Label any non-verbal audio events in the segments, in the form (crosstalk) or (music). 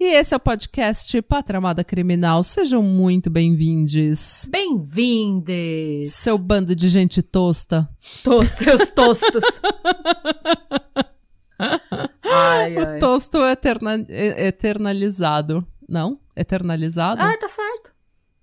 E esse é o podcast Pátria Amada Criminal. Sejam muito bem-vindos. Bem-vindes. Seu bando de gente tosta. Tosta, os tostos. (laughs) ai, o ai. tosto eterna eternalizado. Não? Eternalizado? Ah, tá certo.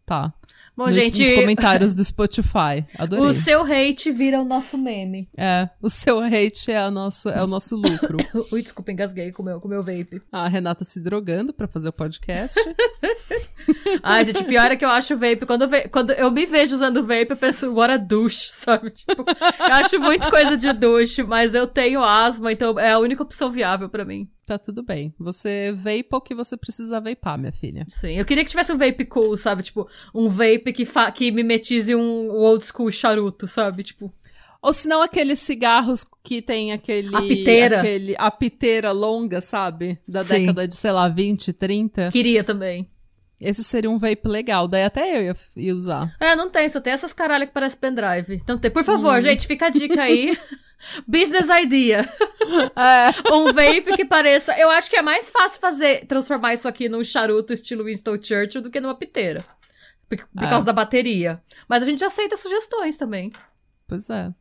Tá. Bom, nos, gente. Nos comentários do Spotify. (laughs) Adorei. O seu hate vira o nosso meme. É, o seu hate é, a nossa, é o nosso lucro. (laughs) Ui, desculpa, engasguei com o meu, com meu vape. A Renata se drogando pra fazer o podcast. (laughs) Ai, gente, pior é que eu acho vape. Quando, ve quando eu me vejo usando vape, eu penso, agora douche, (laughs) sabe? Tipo, eu acho muito coisa de douche, mas eu tenho asma, então é a única opção viável pra mim. Tá tudo bem. Você vape o que você precisa vapar, minha filha. Sim, eu queria que tivesse um vape cool, sabe? Tipo, um vape que, que mimetize um old school charuto, sabe? Tipo. Ou se não aqueles cigarros que tem aquele. A piteira. Aquele, a piteira longa, sabe? Da Sim. década de, sei lá, 20, 30. Queria também. Esse seria um vape legal, daí até eu ia, ia usar. É, não tem, só tem essas caralhas que parecem pendrive. Então tem. Por favor, hum. gente, fica a dica aí. (laughs) Business idea. É. um vape que pareça. Eu acho que é mais fácil fazer transformar isso aqui num charuto estilo Winston Churchill do que numa piteira. Por, por é. causa da bateria. Mas a gente aceita sugestões também. Pois é.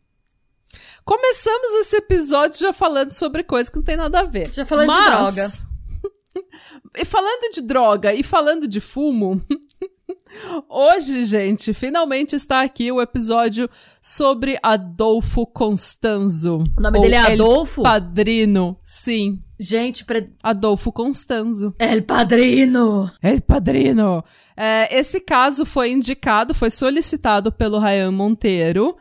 Começamos esse episódio já falando sobre coisa que não tem nada a ver. Já falando Mas... de droga. (laughs) e falando de droga e falando de fumo, (laughs) Hoje, gente, finalmente está aqui o episódio sobre Adolfo Constanzo. O nome dele é Adolfo? El Padrino, sim. Gente, pre... Adolfo Constanzo. El Padrino! El Padrino! É, esse caso foi indicado, foi solicitado pelo Ryan Monteiro.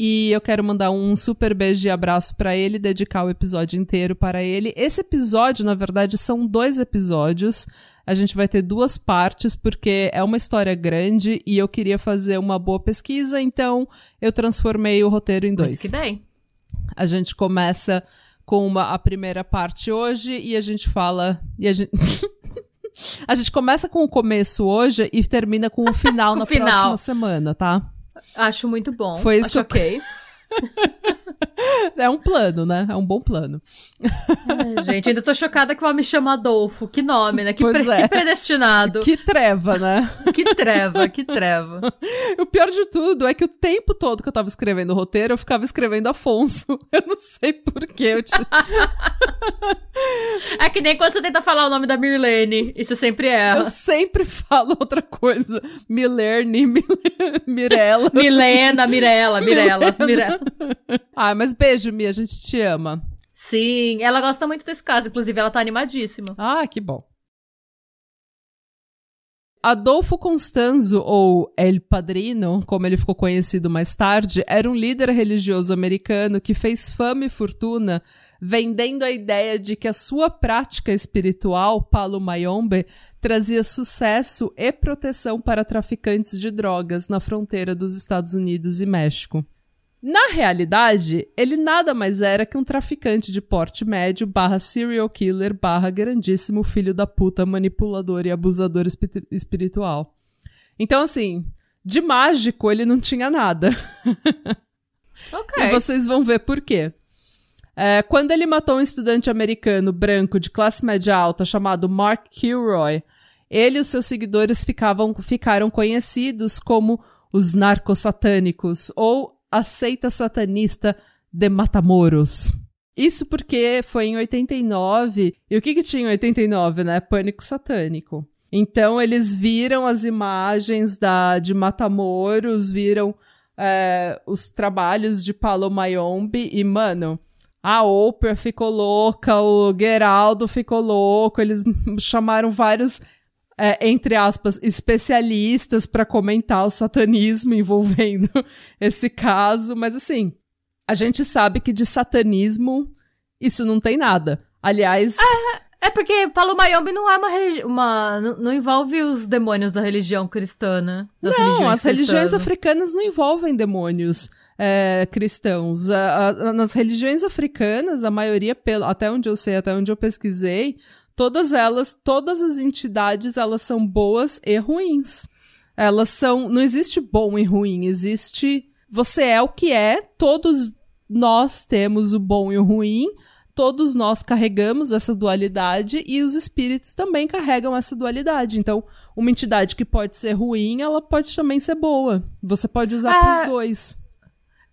E eu quero mandar um super beijo e abraço para ele, dedicar o episódio inteiro para ele. Esse episódio, na verdade, são dois episódios. A gente vai ter duas partes, porque é uma história grande e eu queria fazer uma boa pesquisa, então eu transformei o roteiro em dois. Muito que bem. A gente começa com uma, a primeira parte hoje e a gente fala. E a gente. (laughs) a gente começa com o começo hoje e termina com o final (laughs) na final. próxima semana, tá? Acho muito bom. Foi isso Acho que ok. (laughs) (laughs) (laughs) é um plano, né? É um bom plano. Ai, gente, ainda tô chocada que o homem chama Adolfo. Que nome, né? Que, pre é. que predestinado. Que treva, né? que treva, que treva. (laughs) O pior de tudo é que o tempo todo que eu tava escrevendo o roteiro, eu ficava escrevendo Afonso. (laughs) Eu não sei porquê. Te... é que nem quando você tenta falar o nome da Mirlene e você sempre erra. Eu sempre falo outra coisa. Milerne, Mil... Mirella. Milena, Mirella, Mirella, Mirella. Ah, mas beijo, Mia, a gente te ama. Sim, ela gosta muito desse caso, inclusive ela tá animadíssima. Ah, que bom. Adolfo Constanzo, ou El Padrino, como ele ficou conhecido mais tarde, era um líder religioso americano que fez fama e fortuna vendendo a ideia de que a sua prática espiritual, Palo Mayombe, trazia sucesso e proteção para traficantes de drogas na fronteira dos Estados Unidos e México. Na realidade, ele nada mais era que um traficante de porte médio barra serial killer barra grandíssimo filho da puta manipulador e abusador espiritual. Então, assim, de mágico ele não tinha nada. (laughs) Ok. e vocês vão ver por quê. É, quando ele matou um estudante americano branco de classe média alta chamado Mark Kilroy, ele e os seus seguidores ficavam, ficaram conhecidos como os narcosatânicos ou a seita satanista de Matamoros. Isso porque foi em 89. E o que que tinha em 89, né? Pânico satânico. Então eles viram as imagens da de Matamoros, viram é, os trabalhos de Paulo Mayombe e, mano, a Oprah ficou louca, o Geraldo ficou louco, eles (laughs) chamaram vários é, entre aspas, especialistas para comentar o satanismo envolvendo (laughs) esse caso, mas assim, a gente sabe que de satanismo isso não tem nada. Aliás. Ah, É porque Paulo Mayombe não é uma religião. Uma, não, não, envolve os demônios da religião cristã, né? Das não, religiões as cristãs. religiões africanas não envolvem demônios é, cristãos. A, a, nas religiões africanas, a maioria, pelo, até onde eu sei, até onde eu pesquisei, todas elas, todas as entidades, elas são boas e ruins. Elas são. Não existe bom e ruim, existe. Você é o que é, todos nós temos o bom e o ruim todos nós carregamos essa dualidade e os espíritos também carregam essa dualidade. Então, uma entidade que pode ser ruim, ela pode também ser boa. Você pode usar é... pros dois.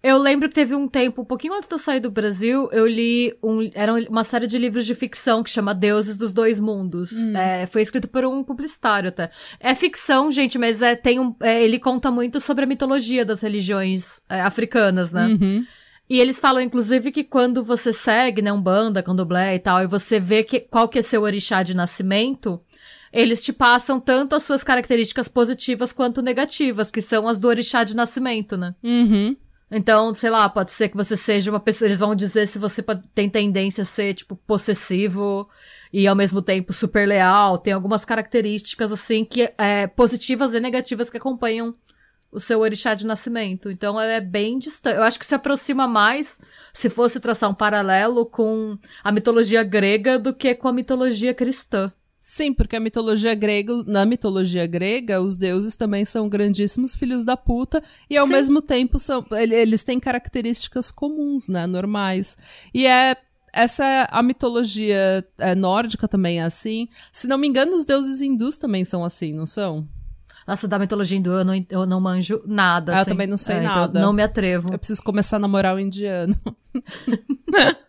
Eu lembro que teve um tempo, um pouquinho antes de eu sair do Brasil, eu li um, era uma série de livros de ficção que chama Deuses dos Dois Mundos. Hum. É, foi escrito por um publicitário até. É ficção, gente, mas é, tem um, é, ele conta muito sobre a mitologia das religiões é, africanas, né? Uhum. E eles falam, inclusive, que quando você segue, né, um banda, candomblé e tal, e você vê que, qual que é seu orixá de nascimento, eles te passam tanto as suas características positivas quanto negativas, que são as do orixá de nascimento, né? Uhum. Então, sei lá, pode ser que você seja uma pessoa. Eles vão dizer se você tem tendência a ser, tipo, possessivo e ao mesmo tempo super leal. Tem algumas características, assim, que é positivas e negativas que acompanham o seu orixá de nascimento. Então é bem distante. Eu acho que se aproxima mais, se fosse traçar um paralelo com a mitologia grega do que com a mitologia cristã. Sim, porque a mitologia grega, na mitologia grega, os deuses também são grandíssimos filhos da puta e ao Sim. mesmo tempo são eles têm características comuns, né, normais. E é essa a mitologia é, nórdica também é assim. Se não me engano, os deuses hindus também são assim, não são? Nossa, da mitologia hindu eu não, eu não manjo nada. Ah, assim. Eu também não sei é, então nada. Então não me atrevo. Eu preciso começar a namorar o indiano.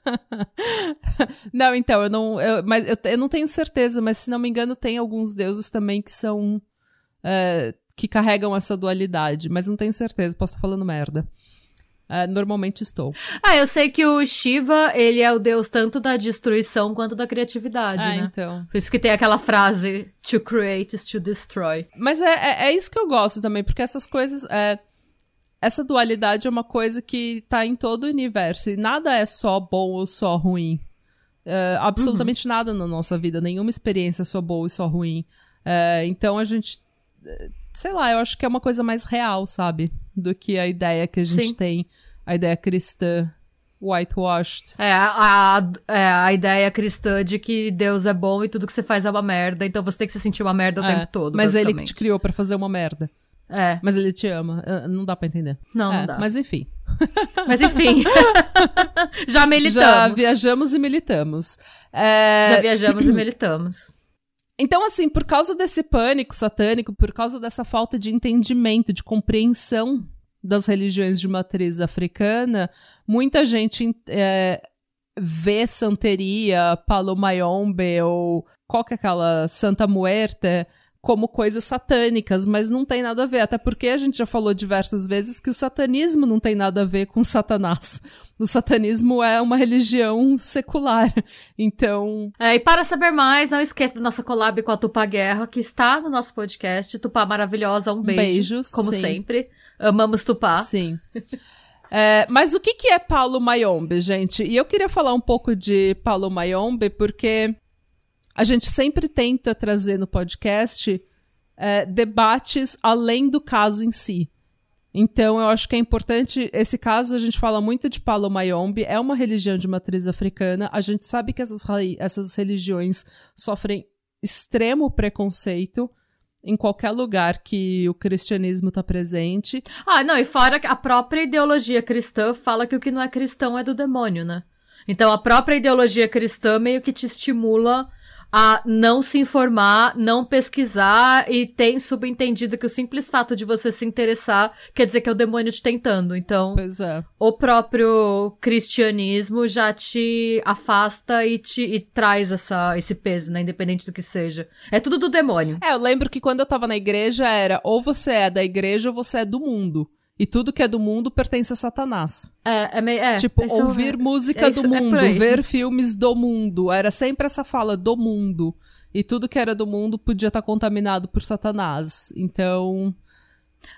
(laughs) não, então, eu não. Eu, mas eu, eu, não tenho certeza, mas se não me engano, tem alguns deuses também que são. É, que carregam essa dualidade, mas não tenho certeza, posso estar falando merda. Uh, normalmente estou. Ah, eu sei que o Shiva, ele é o deus tanto da destruição quanto da criatividade, ah, né? então. Por isso que tem aquela frase, to create is to destroy. Mas é, é, é isso que eu gosto também, porque essas coisas... É, essa dualidade é uma coisa que tá em todo o universo, e nada é só bom ou só ruim. Uh, absolutamente uhum. nada na nossa vida, nenhuma experiência é só boa e só ruim. Uh, então a gente sei lá, eu acho que é uma coisa mais real, sabe? Do que a ideia que a gente Sim. tem, a ideia cristã whitewashed. É a, é, a ideia cristã de que Deus é bom e tudo que você faz é uma merda, então você tem que se sentir uma merda o é, tempo todo. Mas ele que te criou para fazer uma merda. É. Mas ele te ama. Ah, não dá pra entender. Não, é, não dá. Mas enfim. (laughs) Mas enfim. (laughs) Já militamos. Já viajamos e militamos. É... Já viajamos e militamos. Então, assim, por causa desse pânico satânico, por causa dessa falta de entendimento, de compreensão das religiões de matriz africana, muita gente é, vê santeria, palomayombe ou qual que é aquela Santa Muerta como coisas satânicas, mas não tem nada a ver. Até porque a gente já falou diversas vezes que o satanismo não tem nada a ver com Satanás. O satanismo é uma religião secular. Então. É, e para saber mais, não esqueça da nossa collab com a Tupá Guerra, que está no nosso podcast. Tupá maravilhosa, um beijo. Beijos. Como sim. sempre. Amamos Tupá. Sim. É, mas o que, que é Paulo Mayombe, gente? E eu queria falar um pouco de Paulo Mayombe, porque a gente sempre tenta trazer no podcast é, debates além do caso em si. Então, eu acho que é importante. Esse caso, a gente fala muito de Palo Mayombe, é uma religião de matriz africana. A gente sabe que essas, essas religiões sofrem extremo preconceito em qualquer lugar que o cristianismo está presente. Ah, não, e fora a própria ideologia cristã fala que o que não é cristão é do demônio, né? Então, a própria ideologia cristã meio que te estimula a não se informar, não pesquisar e tem subentendido que o simples fato de você se interessar quer dizer que é o demônio te tentando. Então, é. o próprio cristianismo já te afasta e te e traz essa, esse peso, né? Independente do que seja. É tudo do demônio. É, eu lembro que quando eu tava na igreja era ou você é da igreja ou você é do mundo. E tudo que é do mundo pertence a Satanás. É, é meio. É, tipo, ouvir é, música é isso, do é mundo, ver filmes do mundo. Era sempre essa fala do mundo. E tudo que era do mundo podia estar contaminado por Satanás. Então.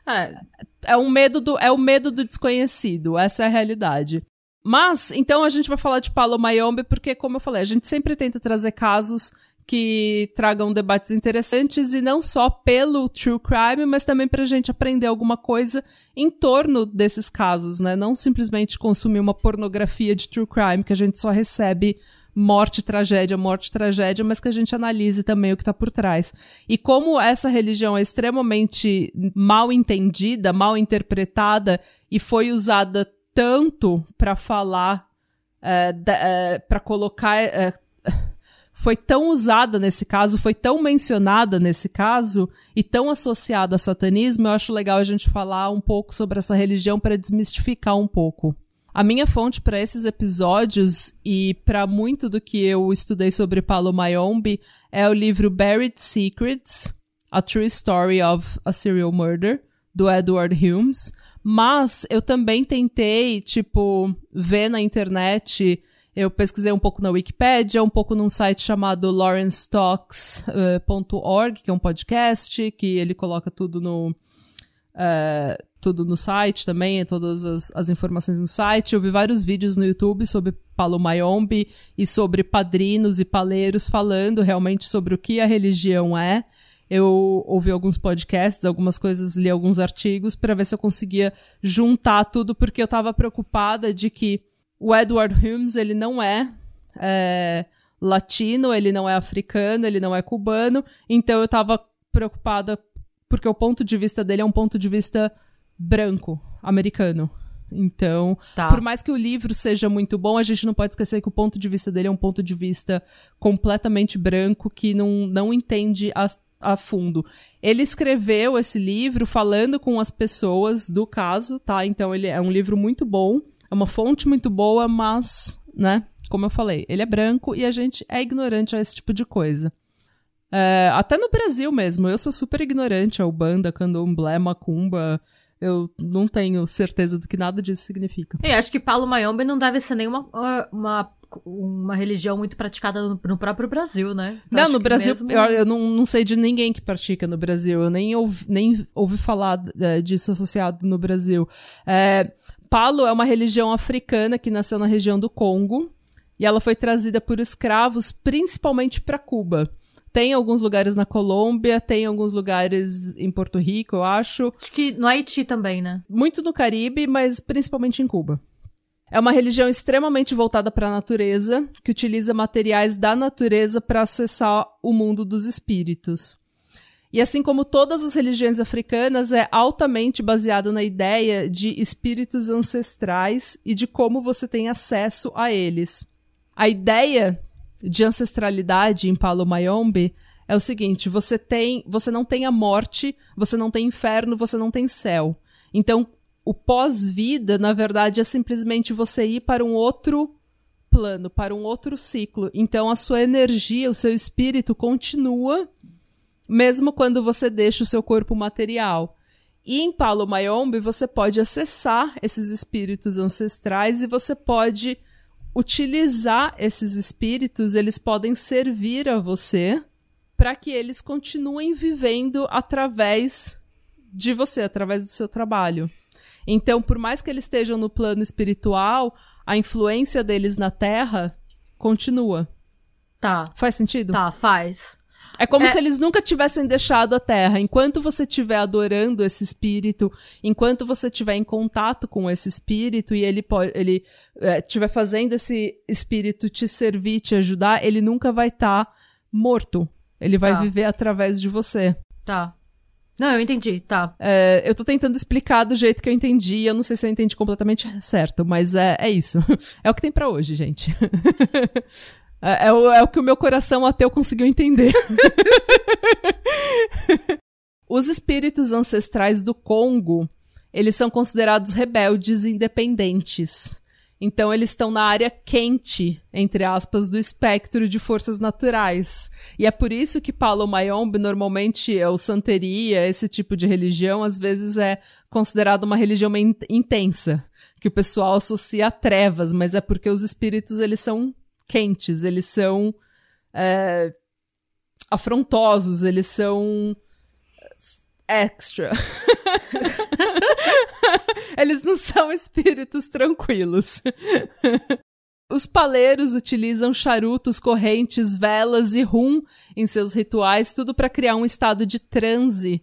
É. é um medo do é o medo do desconhecido, essa é a realidade. Mas, então a gente vai falar de Palo Mayombe porque, como eu falei, a gente sempre tenta trazer casos que tragam debates interessantes e não só pelo true crime, mas também para a gente aprender alguma coisa em torno desses casos, né? Não simplesmente consumir uma pornografia de true crime que a gente só recebe morte, tragédia, morte, tragédia, mas que a gente analise também o que está por trás. E como essa religião é extremamente mal entendida, mal interpretada e foi usada tanto para falar, é, é, para colocar é, foi tão usada nesse caso, foi tão mencionada nesse caso e tão associada a satanismo, eu acho legal a gente falar um pouco sobre essa religião para desmistificar um pouco. A minha fonte para esses episódios e para muito do que eu estudei sobre Palo Mayombe é o livro Buried Secrets: A True Story of a Serial Murder do Edward Humes, mas eu também tentei, tipo, ver na internet eu pesquisei um pouco na Wikipedia, um pouco num site chamado lawrencetalks.org, que é um podcast, que ele coloca tudo no. Uh, tudo no site também, todas as, as, informações no site. Eu vi vários vídeos no YouTube sobre Palo Mayombe e sobre padrinos e paleiros falando realmente sobre o que a religião é. Eu ouvi alguns podcasts, algumas coisas, li alguns artigos para ver se eu conseguia juntar tudo, porque eu estava preocupada de que o Edward Humes, ele não é, é, latino, ele não é africano, ele não é cubano, então eu tava preocupada porque o ponto de vista dele é um ponto de vista branco, americano. Então, tá. por mais que o livro seja muito bom, a gente não pode esquecer que o ponto de vista dele é um ponto de vista completamente branco que não, não entende a, a fundo. Ele escreveu esse livro falando com as pessoas do caso, tá? Então, ele é um livro muito bom. É uma fonte muito boa, mas, né? Como eu falei, ele é branco e a gente é ignorante a esse tipo de coisa. É, até no Brasil mesmo, eu sou super ignorante ao banda, candomblé, macumba. Eu não tenho certeza do que nada disso significa. Eu acho que Paulo Mayombe não deve ser nenhuma uma, uma religião muito praticada no, no próprio Brasil, né? Então, não, no Brasil, mesmo... eu, eu, não, não sei de ninguém que pratica no Brasil. Eu nem ouvi, nem ouvi falar é, disso associado no Brasil. É, Palo é uma religião africana que nasceu na região do Congo e ela foi trazida por escravos principalmente para Cuba. Tem alguns lugares na Colômbia, tem alguns lugares em Porto Rico, eu acho. Acho que no Haiti também, né? Muito no Caribe, mas principalmente em Cuba. É uma religião extremamente voltada para a natureza, que utiliza materiais da natureza para acessar o mundo dos espíritos. E assim como todas as religiões africanas, é altamente baseada na ideia de espíritos ancestrais e de como você tem acesso a eles. A ideia de ancestralidade em Palo Mayombe é o seguinte: você tem, você não tem a morte, você não tem inferno, você não tem céu. Então, o pós-vida, na verdade, é simplesmente você ir para um outro plano, para um outro ciclo. Então, a sua energia, o seu espírito continua mesmo quando você deixa o seu corpo material. E em Palo Mayombe você pode acessar esses espíritos ancestrais e você pode utilizar esses espíritos, eles podem servir a você para que eles continuem vivendo através de você, através do seu trabalho. Então, por mais que eles estejam no plano espiritual, a influência deles na Terra continua. Tá. Faz sentido? Tá, faz. É como é... se eles nunca tivessem deixado a Terra. Enquanto você estiver adorando esse espírito, enquanto você estiver em contato com esse espírito e ele pode, ele estiver é, fazendo esse espírito te servir, te ajudar, ele nunca vai estar tá morto. Ele vai tá. viver através de você. Tá. Não, eu entendi, tá. É, eu tô tentando explicar do jeito que eu entendi. Eu não sei se eu entendi completamente certo, mas é, é isso. (laughs) É o que tem para hoje, gente. (laughs) É, é, o, é o que o meu coração ateu conseguiu entender. (laughs) Os espíritos ancestrais do Congo, eles são considerados rebeldes e independentes. Então eles estão na área quente, entre aspas, do espectro de forças naturais. E é por isso que Paulo Mayombe normalmente é o santeria, esse tipo de religião, às vezes é considerado uma religião intensa, que o pessoal associa a trevas, mas é porque os espíritos eles são quentes, eles são é, afrontosos, eles são extra. (laughs) Eles não são espíritos tranquilos. Os paleiros utilizam charutos, correntes, velas e rum em seus rituais, tudo para criar um estado de transe,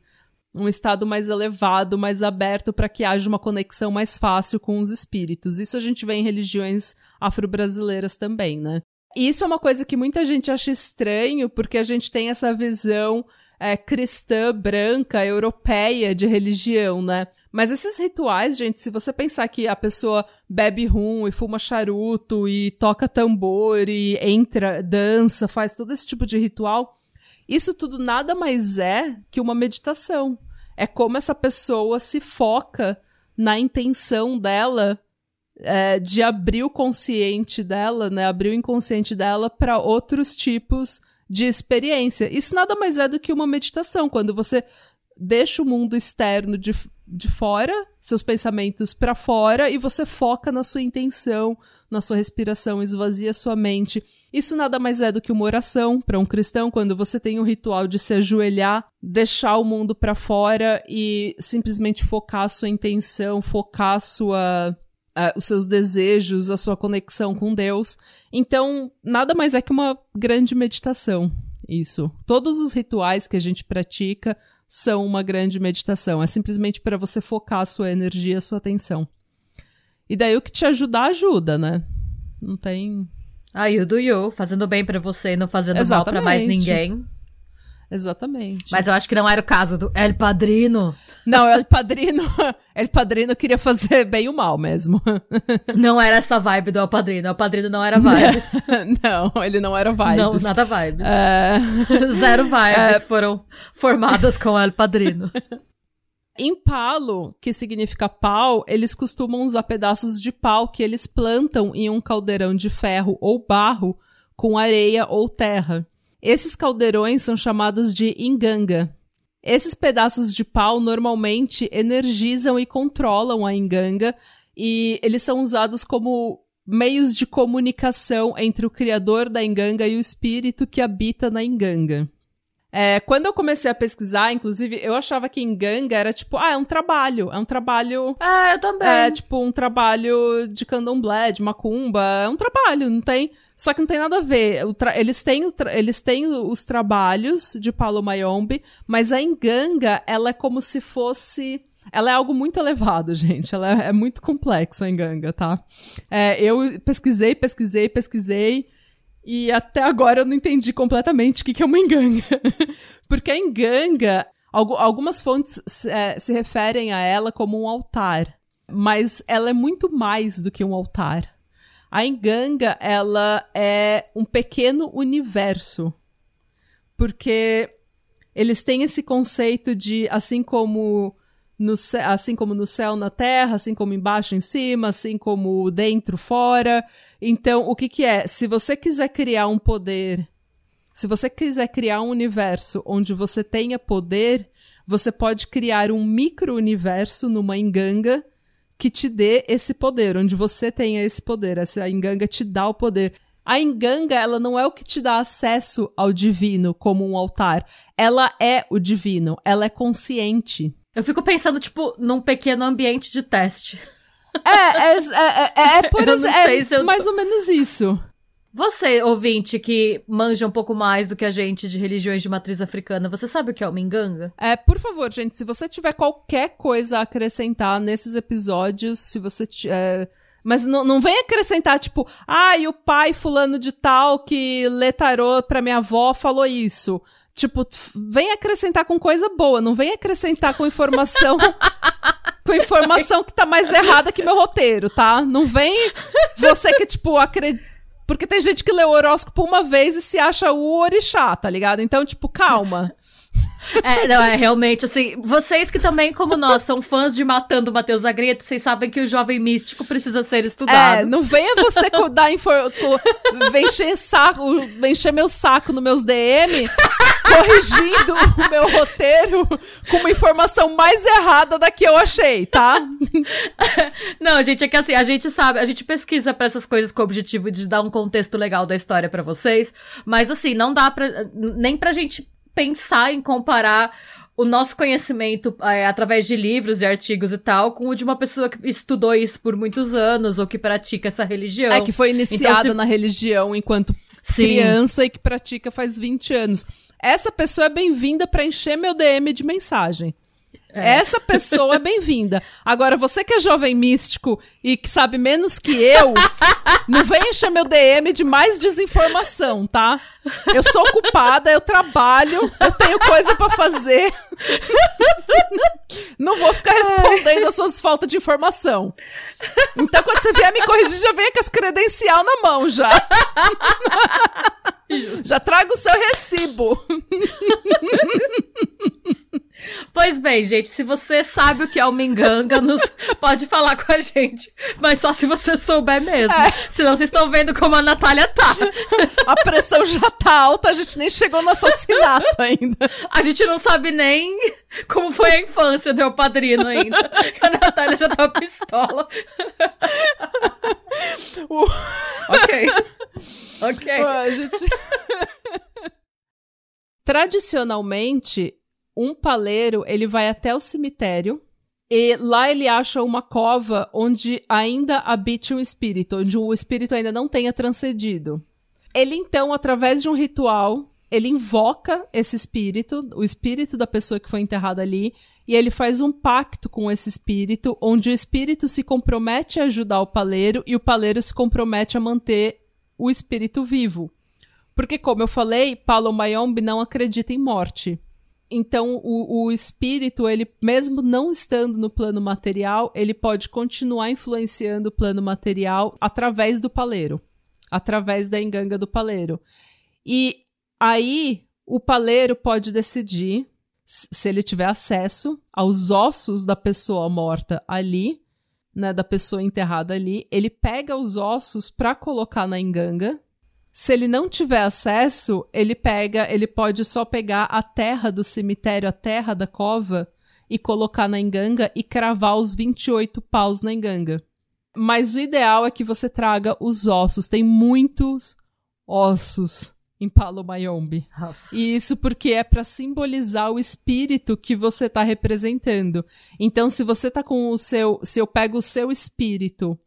um estado mais elevado, mais aberto para que haja uma conexão mais fácil com os espíritos. Isso a gente vê em religiões afro-brasileiras também, né? E isso é uma coisa que muita gente acha estranho, porque a gente tem essa visão é, cristã, branca, europeia de religião, né? Mas esses rituais, gente, se você pensar que a pessoa bebe rum e fuma charuto e toca tambor e entra, dança, faz todo esse tipo de ritual, isso tudo nada mais é que uma meditação. É como essa pessoa se foca na intenção dela é, de abrir o consciente dela, né? Abrir o inconsciente dela para outros tipos de experiência. Isso nada mais é do que uma meditação, quando você deixa o mundo externo de, de fora, seus pensamentos para fora, e você foca na sua intenção, na sua respiração, esvazia sua mente. Isso nada mais é do que uma oração para um cristão, quando você tem um ritual de se ajoelhar, deixar o mundo para fora e simplesmente focar sua intenção, focar sua uh, os seus desejos, a sua conexão com Deus. Então, nada mais é que uma grande meditação. Isso. Todos os rituais que a gente pratica são uma grande meditação. É simplesmente para você focar a sua energia, a sua atenção. E daí o que te ajudar, ajuda, né? Não tem. Ah, you do you, fazendo bem para você e não fazendo Exatamente. mal para mais ninguém. Exatamente. Mas eu acho que não era o caso do El Padrino. Não, El Padrino, (laughs) El Padrino queria fazer bem o mal mesmo. (laughs) Não era essa vibe do El Padrino. El Padrino não era vibes. (laughs) não, ele não era vibes. Não, nada vibes. É... Zero vibes é... foram formadas com El Padrino. Em palo, que significa pau, eles costumam usar pedaços de pau que eles plantam em um caldeirão de ferro ou barro com areia ou terra. Esses caldeirões são chamados de inganga. Esses pedaços de pau normalmente energizam e controlam a inganga e eles são usados como meios de comunicação entre o criador da inganga e o espírito que habita na inganga. É, quando eu comecei a pesquisar, inclusive, eu achava que em ganga era tipo, ah, é um trabalho. É um trabalho. Ah, eu também. É tipo um trabalho de candomblé, de macumba. É um trabalho, não tem. Só que não tem nada a ver. Eles têm, eles têm os trabalhos de Palo Mayombe, mas a enganga, ela é como se fosse. Ela é algo muito elevado, (laughs) gente. Ela é, é muito complexa, a enganga, tá? É, eu pesquisei, pesquisei, pesquisei. E até agora eu não entendi completamente o que, que é uma enganga. (laughs) Porque a enganga, algumas fontes é, se referem a ela como um altar. Mas ela é muito mais do que um altar. A enganga, ela é um pequeno universo. Porque eles têm esse conceito de, assim como no, assim como no céu, na terra, assim como embaixo, em cima, assim como dentro, fora. Então, o que que é? Se você quiser criar um poder, se você quiser criar um universo onde você tenha poder, você pode criar um micro-universo numa enganga que te dê esse poder, onde você tenha esse poder. Essa enganga te dá o poder. A enganga, ela não é o que te dá acesso ao divino como um altar. Ela é o divino, ela é consciente. Eu fico pensando, tipo, num pequeno ambiente de teste. É, é, é, é, é por exemplo, é mais ou menos isso. Você, ouvinte, que manja um pouco mais do que a gente de religiões de matriz africana, você sabe o que é uma enganga? É, por favor, gente, se você tiver qualquer coisa a acrescentar nesses episódios, se você. É... Mas não, não vem acrescentar, tipo, ah, e o pai fulano de tal que lê tarô pra minha avó falou isso. Tipo, vem acrescentar com coisa boa, não vem acrescentar com informação. (laughs) com informação que tá mais errada que meu roteiro, tá? Não vem você que, tipo, acredita. Porque tem gente que lê o horóscopo uma vez e se acha o orixá, tá ligado? Então, tipo, calma. É, não, é realmente assim. Vocês que também, como nós, são fãs de Matando Matheus Agreto, vocês sabem que o jovem místico precisa ser estudado. É, não venha você dar info, vem encher saco, vem encher meu saco nos meus DM, corrigindo (laughs) o meu roteiro com uma informação mais errada da que eu achei, tá? (laughs) Não, gente, é que assim, a gente sabe, a gente pesquisa para essas coisas com o objetivo de dar um contexto legal da história para vocês, mas assim, não dá pra, nem pra gente pensar em comparar o nosso conhecimento é, através de livros e artigos e tal, com o de uma pessoa que estudou isso por muitos anos ou que pratica essa religião. É, que foi iniciada então, se... na religião enquanto Sim. criança e que pratica faz 20 anos. Essa pessoa é bem-vinda para encher meu DM de mensagem. É. Essa pessoa é bem-vinda. Agora, você que é jovem místico e que sabe menos que eu, não vem encher meu DM de mais desinformação, tá? Eu sou ocupada, eu trabalho, eu tenho coisa para fazer. Não vou ficar respondendo as suas faltas de informação. Então, quando você vier me corrigir, já venha com as credencial na mão já. Já traga o seu recibo. (laughs) Pois bem, gente, se você sabe o que é o Minganga, nos (laughs) pode falar com a gente. Mas só se você souber mesmo. É. Senão vocês estão vendo como a Natália tá. (laughs) A pressão já tá alta, a gente nem chegou no assassinato (laughs) ainda. A gente não sabe nem como foi a infância do meu padrino ainda. A Natália já tá pistola. Uh. Ok. Ok. a gente... Tradicionalmente, um paleiro, ele vai até o cemitério e lá ele acha uma cova onde ainda habite um espírito, onde o espírito ainda não tenha transcedido. Ele então, através de um ritual, ele invoca esse espírito, o espírito da pessoa que foi enterrada ali, e ele faz um pacto com esse espírito, onde o espírito se compromete a ajudar o paleiro e o paleiro se compromete a manter o espírito vivo. Porque, como eu falei, Paulo Mayombe não acredita em morte. Então, o, o espírito, ele, mesmo não estando no plano material, ele pode continuar influenciando o plano material através do paleiro, através da enganga do paleiro. E aí, o paleiro pode decidir, se ele tiver acesso aos ossos da pessoa morta ali, né, da pessoa enterrada ali, ele pega os ossos para colocar na enganga se ele não tiver acesso, ele pega, ele pode só pegar a terra do cemitério, a terra da cova e colocar na enganga e cravar os 28 paus na enganga. Mas o ideal é que você traga os ossos. Tem muitos ossos em Palo Mayombe. E isso porque é para simbolizar o espírito que você está representando. Então, se você tá com o seu, se eu pego o seu espírito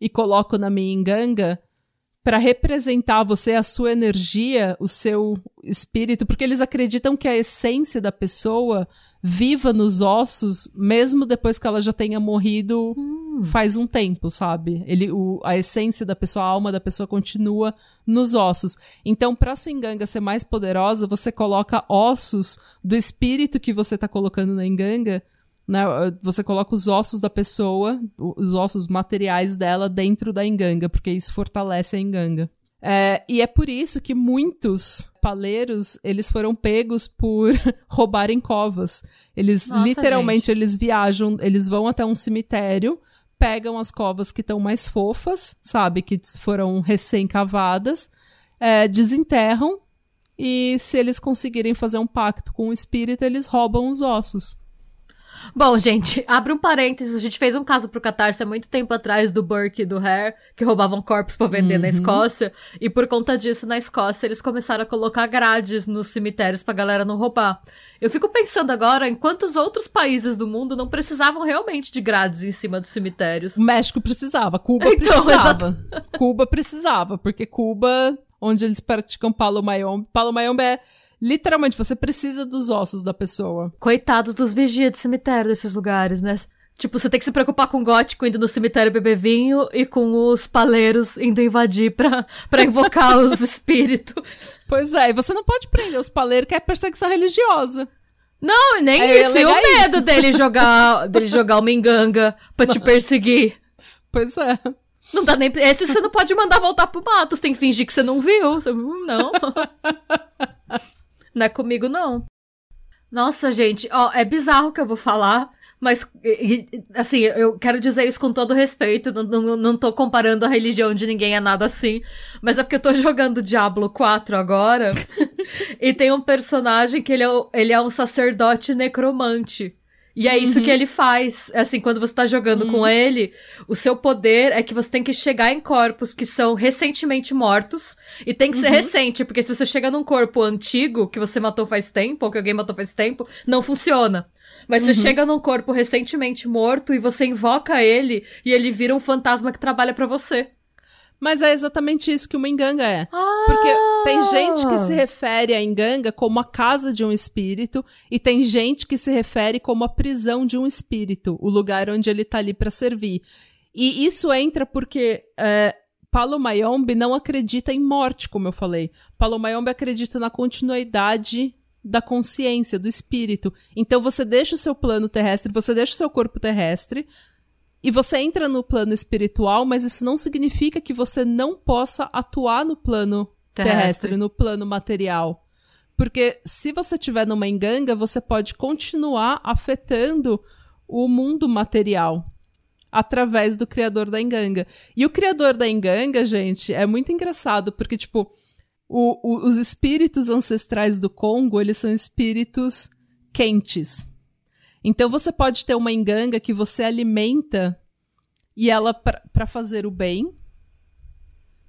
e coloco na minha enganga, para representar você, a sua energia, o seu espírito, porque eles acreditam que a essência da pessoa viva nos ossos, mesmo depois que ela já tenha morrido hum. faz um tempo, sabe? Ele, o, a essência da pessoa, a alma da pessoa continua nos ossos. Então, para sua enganga ser mais poderosa, você coloca ossos do espírito que você está colocando na enganga né, você coloca os ossos da pessoa, os ossos materiais dela dentro da enganga, porque isso fortalece a enganga. É, e é por isso que muitos paleiros eles foram pegos por (laughs) roubarem covas. Eles Nossa, literalmente gente. eles viajam, eles vão até um cemitério, pegam as covas que estão mais fofas, sabe, que foram recém-cavadas, é, desenterram e se eles conseguirem fazer um pacto com o espírito, eles roubam os ossos. Bom, gente, (laughs) abre um parênteses. A gente fez um caso pro Catarse há muito tempo atrás do Burke e do Hare, que roubavam corpos para vender uhum. na Escócia. E por conta disso, na Escócia, eles começaram a colocar grades nos cemitérios pra galera não roubar. Eu fico pensando agora em quantos outros países do mundo não precisavam realmente de grades em cima dos cemitérios. O México precisava, Cuba então, precisava. Cuba precisava, porque Cuba, onde eles praticam palo mayombe, palo mayombe é Literalmente, você precisa dos ossos da pessoa. Coitados dos vigias de cemitério desses lugares, né? Tipo, você tem que se preocupar com o gótico indo no cemitério beber vinho e com os paleiros indo invadir pra, (laughs) pra invocar os espíritos. Pois é, e você não pode prender os paleiros que é perseguição religiosa. Não, nem é, isso. E o medo isso. dele jogar, dele jogar uma enganga pra te perseguir. Pois é. Não dá nem. Esse você não pode mandar voltar pro mato. Você tem que fingir que você não viu. Você, não. (laughs) Não é comigo, não. Nossa, gente, ó, é bizarro o que eu vou falar, mas, assim, eu quero dizer isso com todo respeito, não, não, não tô comparando a religião de ninguém a nada assim, mas é porque eu tô jogando Diablo 4 agora, (laughs) e tem um personagem que ele é, ele é um sacerdote necromante. E é isso uhum. que ele faz. Assim, quando você tá jogando uhum. com ele, o seu poder é que você tem que chegar em corpos que são recentemente mortos. E tem que ser uhum. recente, porque se você chega num corpo antigo, que você matou faz tempo, ou que alguém matou faz tempo, não funciona. Mas você uhum. chega num corpo recentemente morto e você invoca ele e ele vira um fantasma que trabalha para você. Mas é exatamente isso que uma enganga é. Ah! Porque tem gente que se refere a enganga como a casa de um espírito e tem gente que se refere como a prisão de um espírito, o lugar onde ele tá ali para servir. E isso entra porque é, Paulo Mayombe não acredita em morte, como eu falei. Paulo Mayombe acredita na continuidade da consciência, do espírito. Então você deixa o seu plano terrestre, você deixa o seu corpo terrestre, e você entra no plano espiritual, mas isso não significa que você não possa atuar no plano terrestre, terrestre no plano material. Porque se você estiver numa enganga, você pode continuar afetando o mundo material através do criador da enganga. E o criador da enganga, gente, é muito engraçado, porque, tipo, o, o, os espíritos ancestrais do Congo, eles são espíritos quentes. Então você pode ter uma enganga que você alimenta e ela para fazer o bem.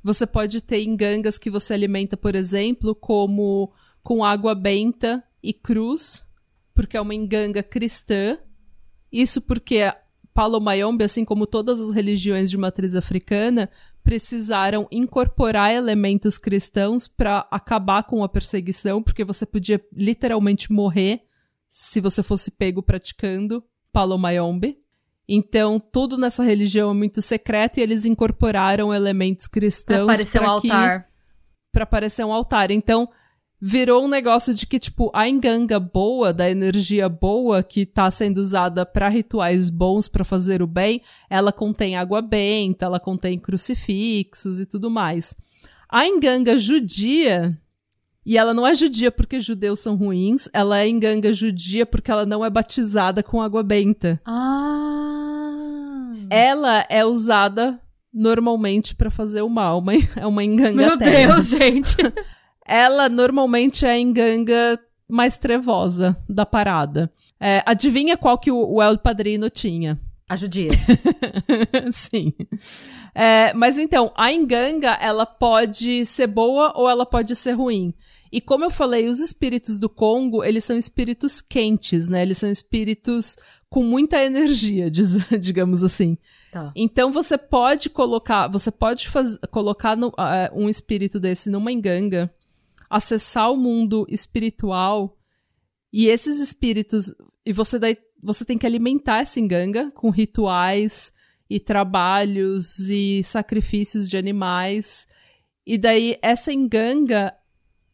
Você pode ter engangas que você alimenta, por exemplo, como com água benta e cruz, porque é uma enganga cristã. Isso porque Palo Mayombe, assim como todas as religiões de matriz africana, precisaram incorporar elementos cristãos para acabar com a perseguição, porque você podia literalmente morrer se você fosse pego praticando Palomayombe. Então, tudo nessa religião é muito secreto e eles incorporaram elementos cristãos para parecer um altar. Para parecer um altar. Então, virou um negócio de que, tipo, a enganga boa, da energia boa que tá sendo usada para rituais bons, para fazer o bem, ela contém água benta, ela contém crucifixos e tudo mais. A enganga judia e ela não é judia porque judeus são ruins, ela é enganga judia porque ela não é batizada com água benta. Ah. Ela é usada normalmente para fazer o mal, mas (laughs) é uma enganga Meu terra. Deus, gente. (laughs) ela normalmente é a enganga mais trevosa da parada. É, adivinha qual que o, o El Padrino tinha? A judia. (laughs) Sim. É, mas então, a enganga, ela pode ser boa ou ela pode ser ruim. E como eu falei, os espíritos do Congo, eles são espíritos quentes, né? Eles são espíritos com muita energia, (laughs) diz, digamos assim. Tá. Então você pode colocar, você pode faz, colocar no, uh, um espírito desse numa enganga, acessar o mundo espiritual e esses espíritos e você daí você tem que alimentar essa enganga com rituais e trabalhos e sacrifícios de animais. E daí essa enganga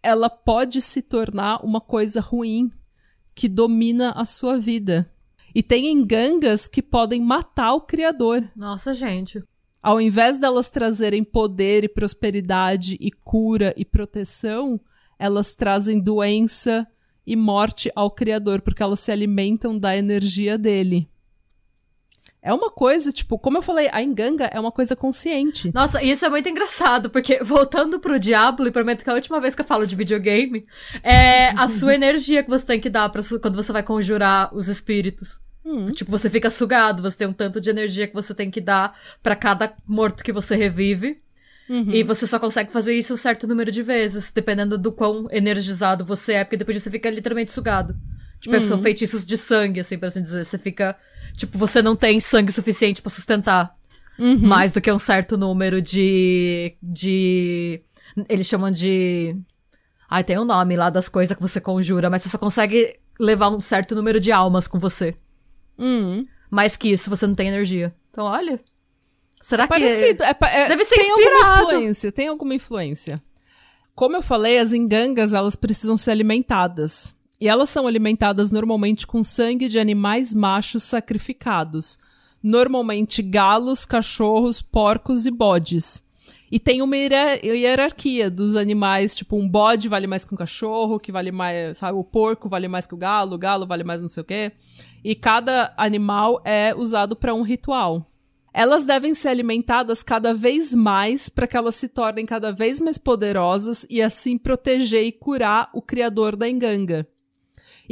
ela pode se tornar uma coisa ruim que domina a sua vida. E tem engangas que podem matar o criador. Nossa, gente. Ao invés delas trazerem poder e prosperidade e cura e proteção, elas trazem doença e morte ao criador, porque elas se alimentam da energia dele. É uma coisa, tipo, como eu falei, a enganga é uma coisa consciente. Nossa, isso é muito engraçado, porque (laughs) voltando pro Diablo, e prometo que é a última vez que eu falo de videogame, é a sua (laughs) energia que você tem que dar pra, quando você vai conjurar os espíritos. Hum. Tipo, você fica sugado, você tem um tanto de energia que você tem que dar para cada morto que você revive. Uhum. E você só consegue fazer isso um certo número de vezes, dependendo do quão energizado você é, porque depois você fica literalmente sugado. Tipo, uhum. são feitiços de sangue, assim, por assim dizer. Você fica Tipo, você não tem sangue suficiente para sustentar uhum. mais do que um certo número de. de. Eles chamam de. Ai, tem um nome lá das coisas que você conjura, mas você só consegue levar um certo número de almas com você. Uhum. Mais que isso, você não tem energia. Então, olha. Será que. É, é, Deve ser tem inspirado. Alguma influência, tem alguma influência. Como eu falei, as engangas, elas precisam ser alimentadas. E elas são alimentadas normalmente com sangue de animais machos sacrificados, normalmente galos, cachorros, porcos e bodes. E tem uma hierarquia dos animais, tipo, um bode vale mais que um cachorro, que vale mais, sabe, o porco vale mais que o galo, o galo vale mais não sei o quê. E cada animal é usado para um ritual. Elas devem ser alimentadas cada vez mais para que elas se tornem cada vez mais poderosas e assim proteger e curar o criador da enganga.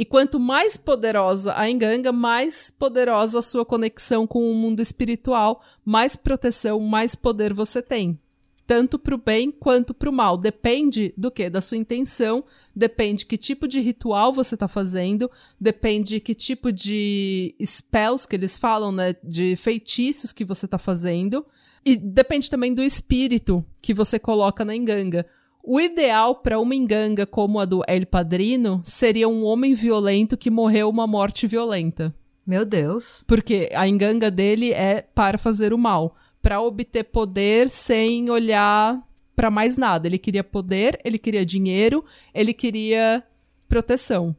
E quanto mais poderosa a enganga, mais poderosa a sua conexão com o mundo espiritual, mais proteção, mais poder você tem. Tanto para o bem quanto para o mal. Depende do que? Da sua intenção, depende que tipo de ritual você está fazendo, depende que tipo de spells que eles falam, né? De feitiços que você está fazendo. E depende também do espírito que você coloca na enganga. O ideal para uma enganga como a do El Padrino seria um homem violento que morreu uma morte violenta. Meu Deus. Porque a enganga dele é para fazer o mal, para obter poder sem olhar para mais nada. Ele queria poder, ele queria dinheiro, ele queria proteção.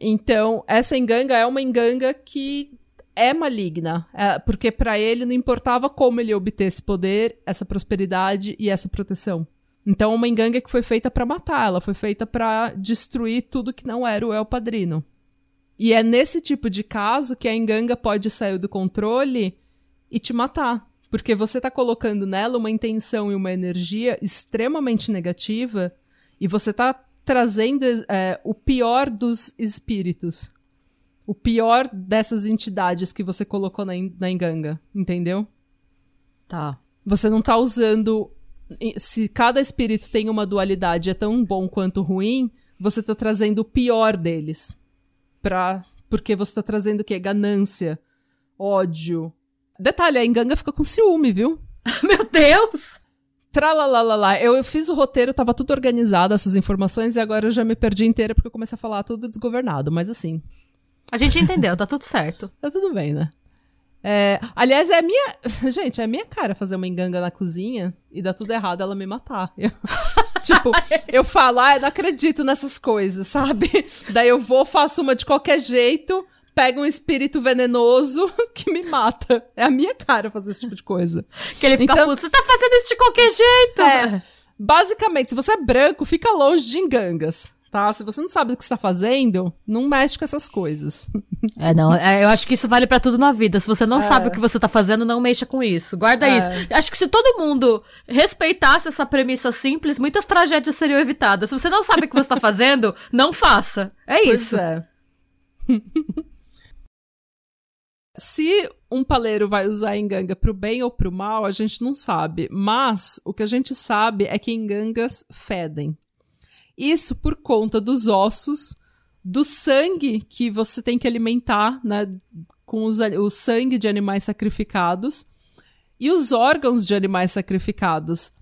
Então, essa enganga é uma enganga que é maligna, é, porque para ele não importava como ele obter esse poder, essa prosperidade e essa proteção. Então, uma enganga que foi feita para matar, ela foi feita para destruir tudo que não era o El Padrino. E é nesse tipo de caso que a enganga pode sair do controle e te matar. Porque você tá colocando nela uma intenção e uma energia extremamente negativa e você tá trazendo é, o pior dos espíritos. O pior dessas entidades que você colocou na, na enganga, entendeu? Tá. Você não tá usando se cada espírito tem uma dualidade é tão bom quanto ruim, você tá trazendo o pior deles. Pra, porque você tá trazendo o quê? Ganância, ódio. Detalhe, a Enganga fica com ciúme, viu? (laughs) Meu Deus! Tralalalala. Eu, eu fiz o roteiro, tava tudo organizado, essas informações, e agora eu já me perdi inteira porque eu comecei a falar tudo desgovernado, mas assim. A gente entendeu, tá tudo certo. Tá tudo bem, né? É, aliás, é a minha. (laughs) Gente, é a minha cara fazer uma enganga na cozinha e dar tudo errado ela me matar. Eu, (laughs) tipo, eu falo, ah, eu não acredito nessas coisas, sabe? Daí eu vou, faço uma de qualquer jeito, pego um espírito venenoso (laughs) que me mata. É a minha cara fazer esse tipo de coisa. Que ele fica então, puto, você tá fazendo isso de qualquer jeito. É. Basicamente, se você é branco, fica longe de engangas tá? Se você não sabe o que está fazendo, não mexe com essas coisas. É, não, é, eu acho que isso vale para tudo na vida. Se você não é. sabe o que você tá fazendo, não mexa com isso. Guarda é. isso. Acho que se todo mundo respeitasse essa premissa simples, muitas tragédias seriam evitadas. Se você não sabe o que você tá fazendo, (laughs) não faça. É pois isso. É. (laughs) Se um paleiro vai usar enganga pro bem ou pro mal, a gente não sabe. Mas o que a gente sabe é que engangas fedem. Isso por conta dos ossos, do sangue que você tem que alimentar né, com os, o sangue de animais sacrificados e os órgãos de animais sacrificados.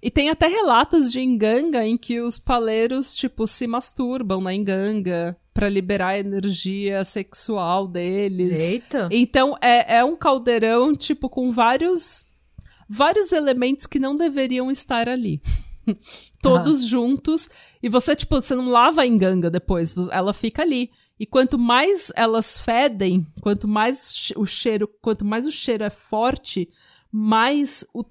E tem até relatos de enganga em que os paleiros, tipo, se masturbam na enganga para liberar a energia sexual deles. Eita! Então é, é um caldeirão, tipo, com vários vários elementos que não deveriam estar ali. (laughs) Todos juntos. E você, tipo, você não lava a enganga depois, ela fica ali. E quanto mais elas fedem, quanto mais o cheiro, quanto mais o cheiro é forte, mais o,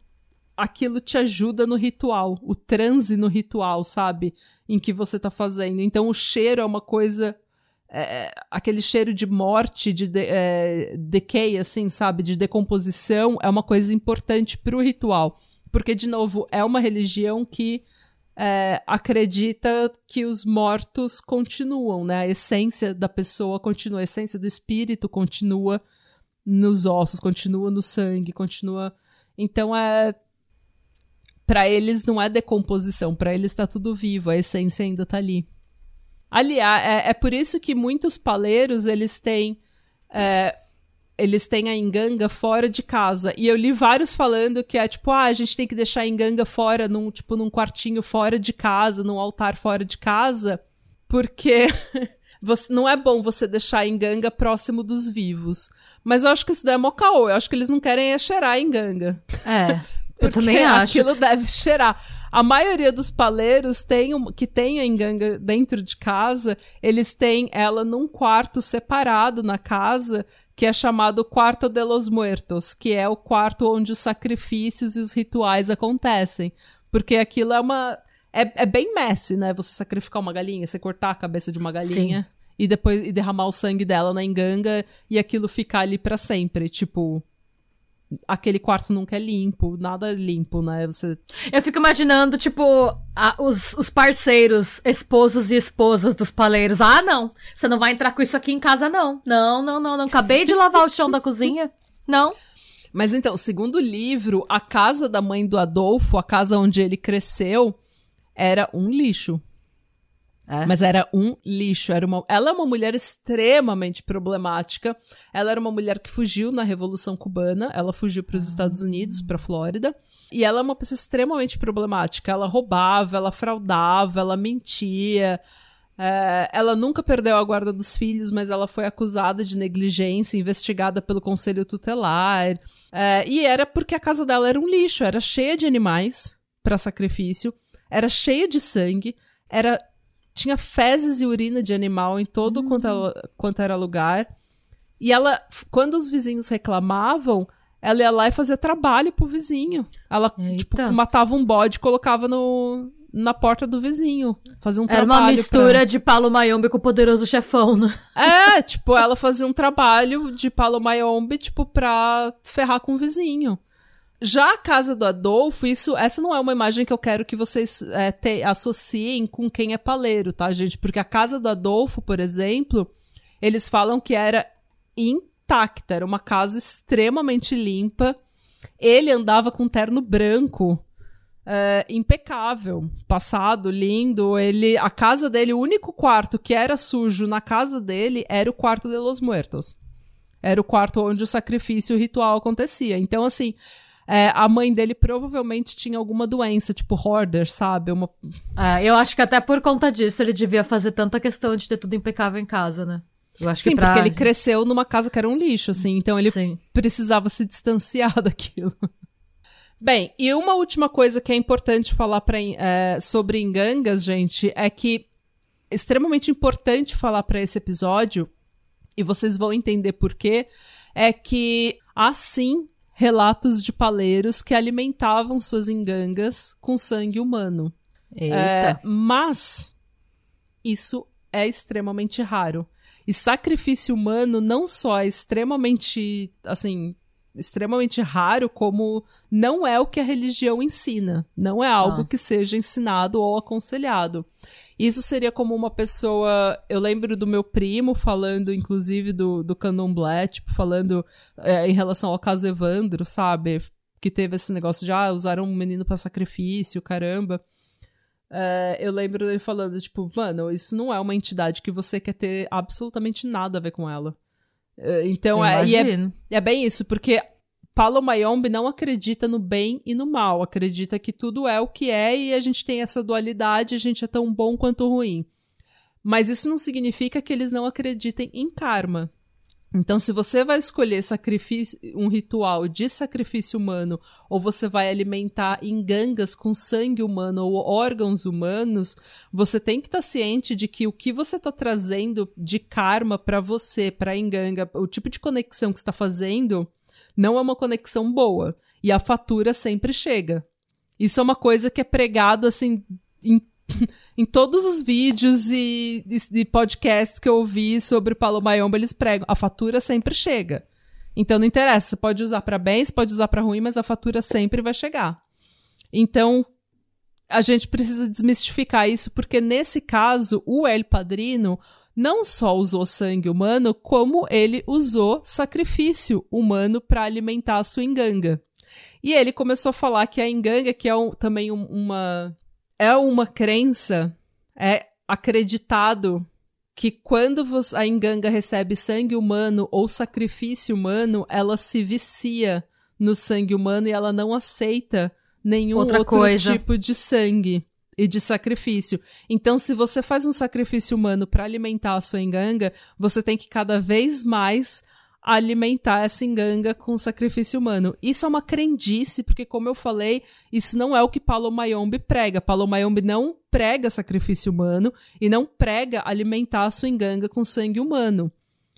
aquilo te ajuda no ritual, o transe no ritual, sabe? Em que você tá fazendo. Então o cheiro é uma coisa. É, aquele cheiro de morte, de, de é, decay, assim, sabe? De decomposição, é uma coisa importante pro ritual. Porque, de novo, é uma religião que é, acredita que os mortos continuam, né? A essência da pessoa continua, a essência do espírito continua nos ossos, continua no sangue, continua. Então é. Para eles não é decomposição, para eles está tudo vivo, a essência ainda está ali. Aliás, é, é, por isso que muitos paleiros eles têm é, eles têm a enganga fora de casa. E eu li vários falando que é tipo, ah, a gente tem que deixar a enganga fora, num, tipo, num quartinho fora de casa, num altar fora de casa, porque (laughs) você, não é bom você deixar a enganga próximo dos vivos. Mas eu acho que isso daí é mó caô. Eu acho que eles não querem é cheirar a enganga. É. eu (laughs) também acho. aquilo deve cheirar. A maioria dos paleiros tem, que tem a enganga dentro de casa, eles têm ela num quarto separado na casa, que é chamado Quarto de los Muertos, que é o quarto onde os sacrifícios e os rituais acontecem. Porque aquilo é uma. É, é bem messy, né? Você sacrificar uma galinha, você cortar a cabeça de uma galinha. Sim. E depois e derramar o sangue dela na enganga e aquilo ficar ali para sempre. Tipo. Aquele quarto nunca é limpo, nada é limpo, né? Você... Eu fico imaginando, tipo, a, os, os parceiros, esposos e esposas dos paleiros. Ah, não, você não vai entrar com isso aqui em casa, não. Não, não, não, não. Acabei de lavar o chão da cozinha. Não. Mas então, segundo o livro, a casa da mãe do Adolfo, a casa onde ele cresceu, era um lixo. É. Mas era um lixo. Era uma... Ela é uma mulher extremamente problemática. Ela era uma mulher que fugiu na Revolução Cubana. Ela fugiu para os ah. Estados Unidos, para Flórida. E ela é uma pessoa extremamente problemática. Ela roubava, ela fraudava, ela mentia. É, ela nunca perdeu a guarda dos filhos, mas ela foi acusada de negligência, investigada pelo conselho tutelar. É, e era porque a casa dela era um lixo, era cheia de animais para sacrifício, era cheia de sangue, era tinha fezes e urina de animal em todo uhum. quanto, ela, quanto era lugar. E ela, quando os vizinhos reclamavam, ela ia lá e fazia trabalho pro vizinho. Ela, Eita. tipo, matava um bode e colocava no, na porta do vizinho. Fazia um Era trabalho. Era uma mistura pra... de Palo Mayombe com o poderoso chefão, né? É, tipo, ela fazia um trabalho de Palo Mayombe, tipo, pra ferrar com o vizinho. Já a casa do Adolfo, isso, essa não é uma imagem que eu quero que vocês é, te, associem com quem é paleiro, tá, gente? Porque a casa do Adolfo, por exemplo, eles falam que era intacta, era uma casa extremamente limpa. Ele andava com terno branco, é, impecável, passado, lindo. Ele, a casa dele, o único quarto que era sujo na casa dele era o quarto de los muertos. Era o quarto onde o sacrifício ritual acontecia. Então, assim, é, a mãe dele provavelmente tinha alguma doença, tipo hoarder, sabe? Uma... É, eu acho que até por conta disso ele devia fazer tanta questão de ter tudo impecável em casa, né? Eu acho Sim, que pra... porque ele cresceu numa casa que era um lixo, assim, então ele Sim. precisava se distanciar (laughs) daquilo. Bem, e uma última coisa que é importante falar pra, é, sobre engangas, gente, é que é extremamente importante falar para esse episódio, e vocês vão entender por quê, é que assim relatos de paleiros que alimentavam suas engangas com sangue humano. É, mas isso é extremamente raro. E sacrifício humano não só é extremamente, assim, extremamente raro, como não é o que a religião ensina. Não é algo ah. que seja ensinado ou aconselhado. Isso seria como uma pessoa. Eu lembro do meu primo falando, inclusive, do, do candomblé, tipo, falando é, em relação ao caso Evandro, sabe? Que teve esse negócio de, ah, usaram um menino para sacrifício, caramba. É, eu lembro dele falando, tipo, mano, isso não é uma entidade que você quer ter absolutamente nada a ver com ela. É, então, é, é, é, bem isso, porque Paulo Mayombe não acredita no bem e no mal, acredita que tudo é o que é e a gente tem essa dualidade, a gente é tão bom quanto ruim. Mas isso não significa que eles não acreditem em karma. Então, se você vai escolher um ritual de sacrifício humano, ou você vai alimentar engangas com sangue humano ou órgãos humanos, você tem que estar tá ciente de que o que você está trazendo de karma para você, para enganga, o tipo de conexão que está fazendo, não é uma conexão boa. E a fatura sempre chega. Isso é uma coisa que é pregado assim em, (laughs) em todos os vídeos e, e, podcasts que eu ouvi sobre Paulo Mayomba, eles pregam. A fatura sempre chega. Então não interessa, você pode usar para bem, você pode usar para ruim, mas a fatura sempre vai chegar. Então, a gente precisa desmistificar isso, porque nesse caso, o El Padrino, não só usou sangue humano, como ele usou sacrifício humano para alimentar a sua enganga. E ele começou a falar que a enganga, que é um, também um, uma é uma crença, é acreditado que quando a enganga recebe sangue humano ou sacrifício humano, ela se vicia no sangue humano e ela não aceita nenhum Outra outro coisa. tipo de sangue e de sacrifício. Então, se você faz um sacrifício humano para alimentar a sua enganga, você tem que cada vez mais alimentar essa enganga com sacrifício humano. Isso é uma crendice, porque como eu falei, isso não é o que Paulo Mayombe prega. Paulo Mayombe não prega sacrifício humano e não prega alimentar a sua enganga com sangue humano.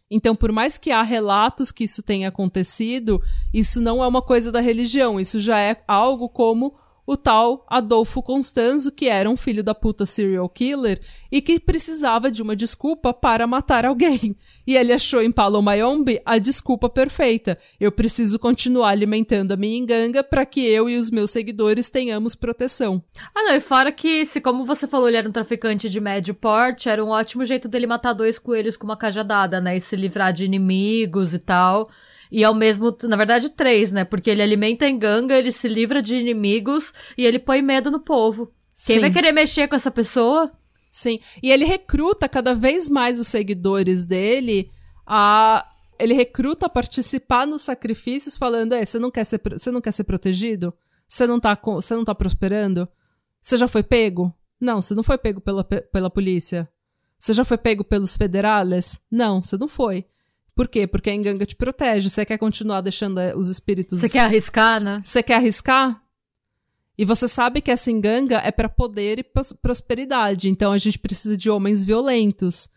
Então, por mais que há relatos que isso tenha acontecido, isso não é uma coisa da religião, isso já é algo como o tal Adolfo Constanzo, que era um filho da puta serial killer e que precisava de uma desculpa para matar alguém. E ele achou em Paulo Mayombe a desculpa perfeita. Eu preciso continuar alimentando a minha enganga para que eu e os meus seguidores tenhamos proteção. Ah, não, e fora que, se como você falou, ele era um traficante de médio porte, era um ótimo jeito dele matar dois coelhos com uma cajadada, né? E se livrar de inimigos e tal. E ao mesmo, na verdade, três, né? Porque ele alimenta a enganga, ele se livra de inimigos e ele põe medo no povo. Sim. Quem vai querer mexer com essa pessoa? Sim. E ele recruta cada vez mais os seguidores dele a. Ele recruta a participar nos sacrifícios, falando: é, você não quer ser, você não quer ser protegido? Você não tá, você não tá prosperando? Você já foi pego? Não, você não foi pego pela, pela polícia. Você já foi pego pelos federales? Não, você não foi. Por quê? Porque a enganga te protege. Você quer continuar deixando eh, os espíritos. Você quer arriscar, né? Você quer arriscar? E você sabe que essa enganga é para poder e prosperidade. Então a gente precisa de homens violentos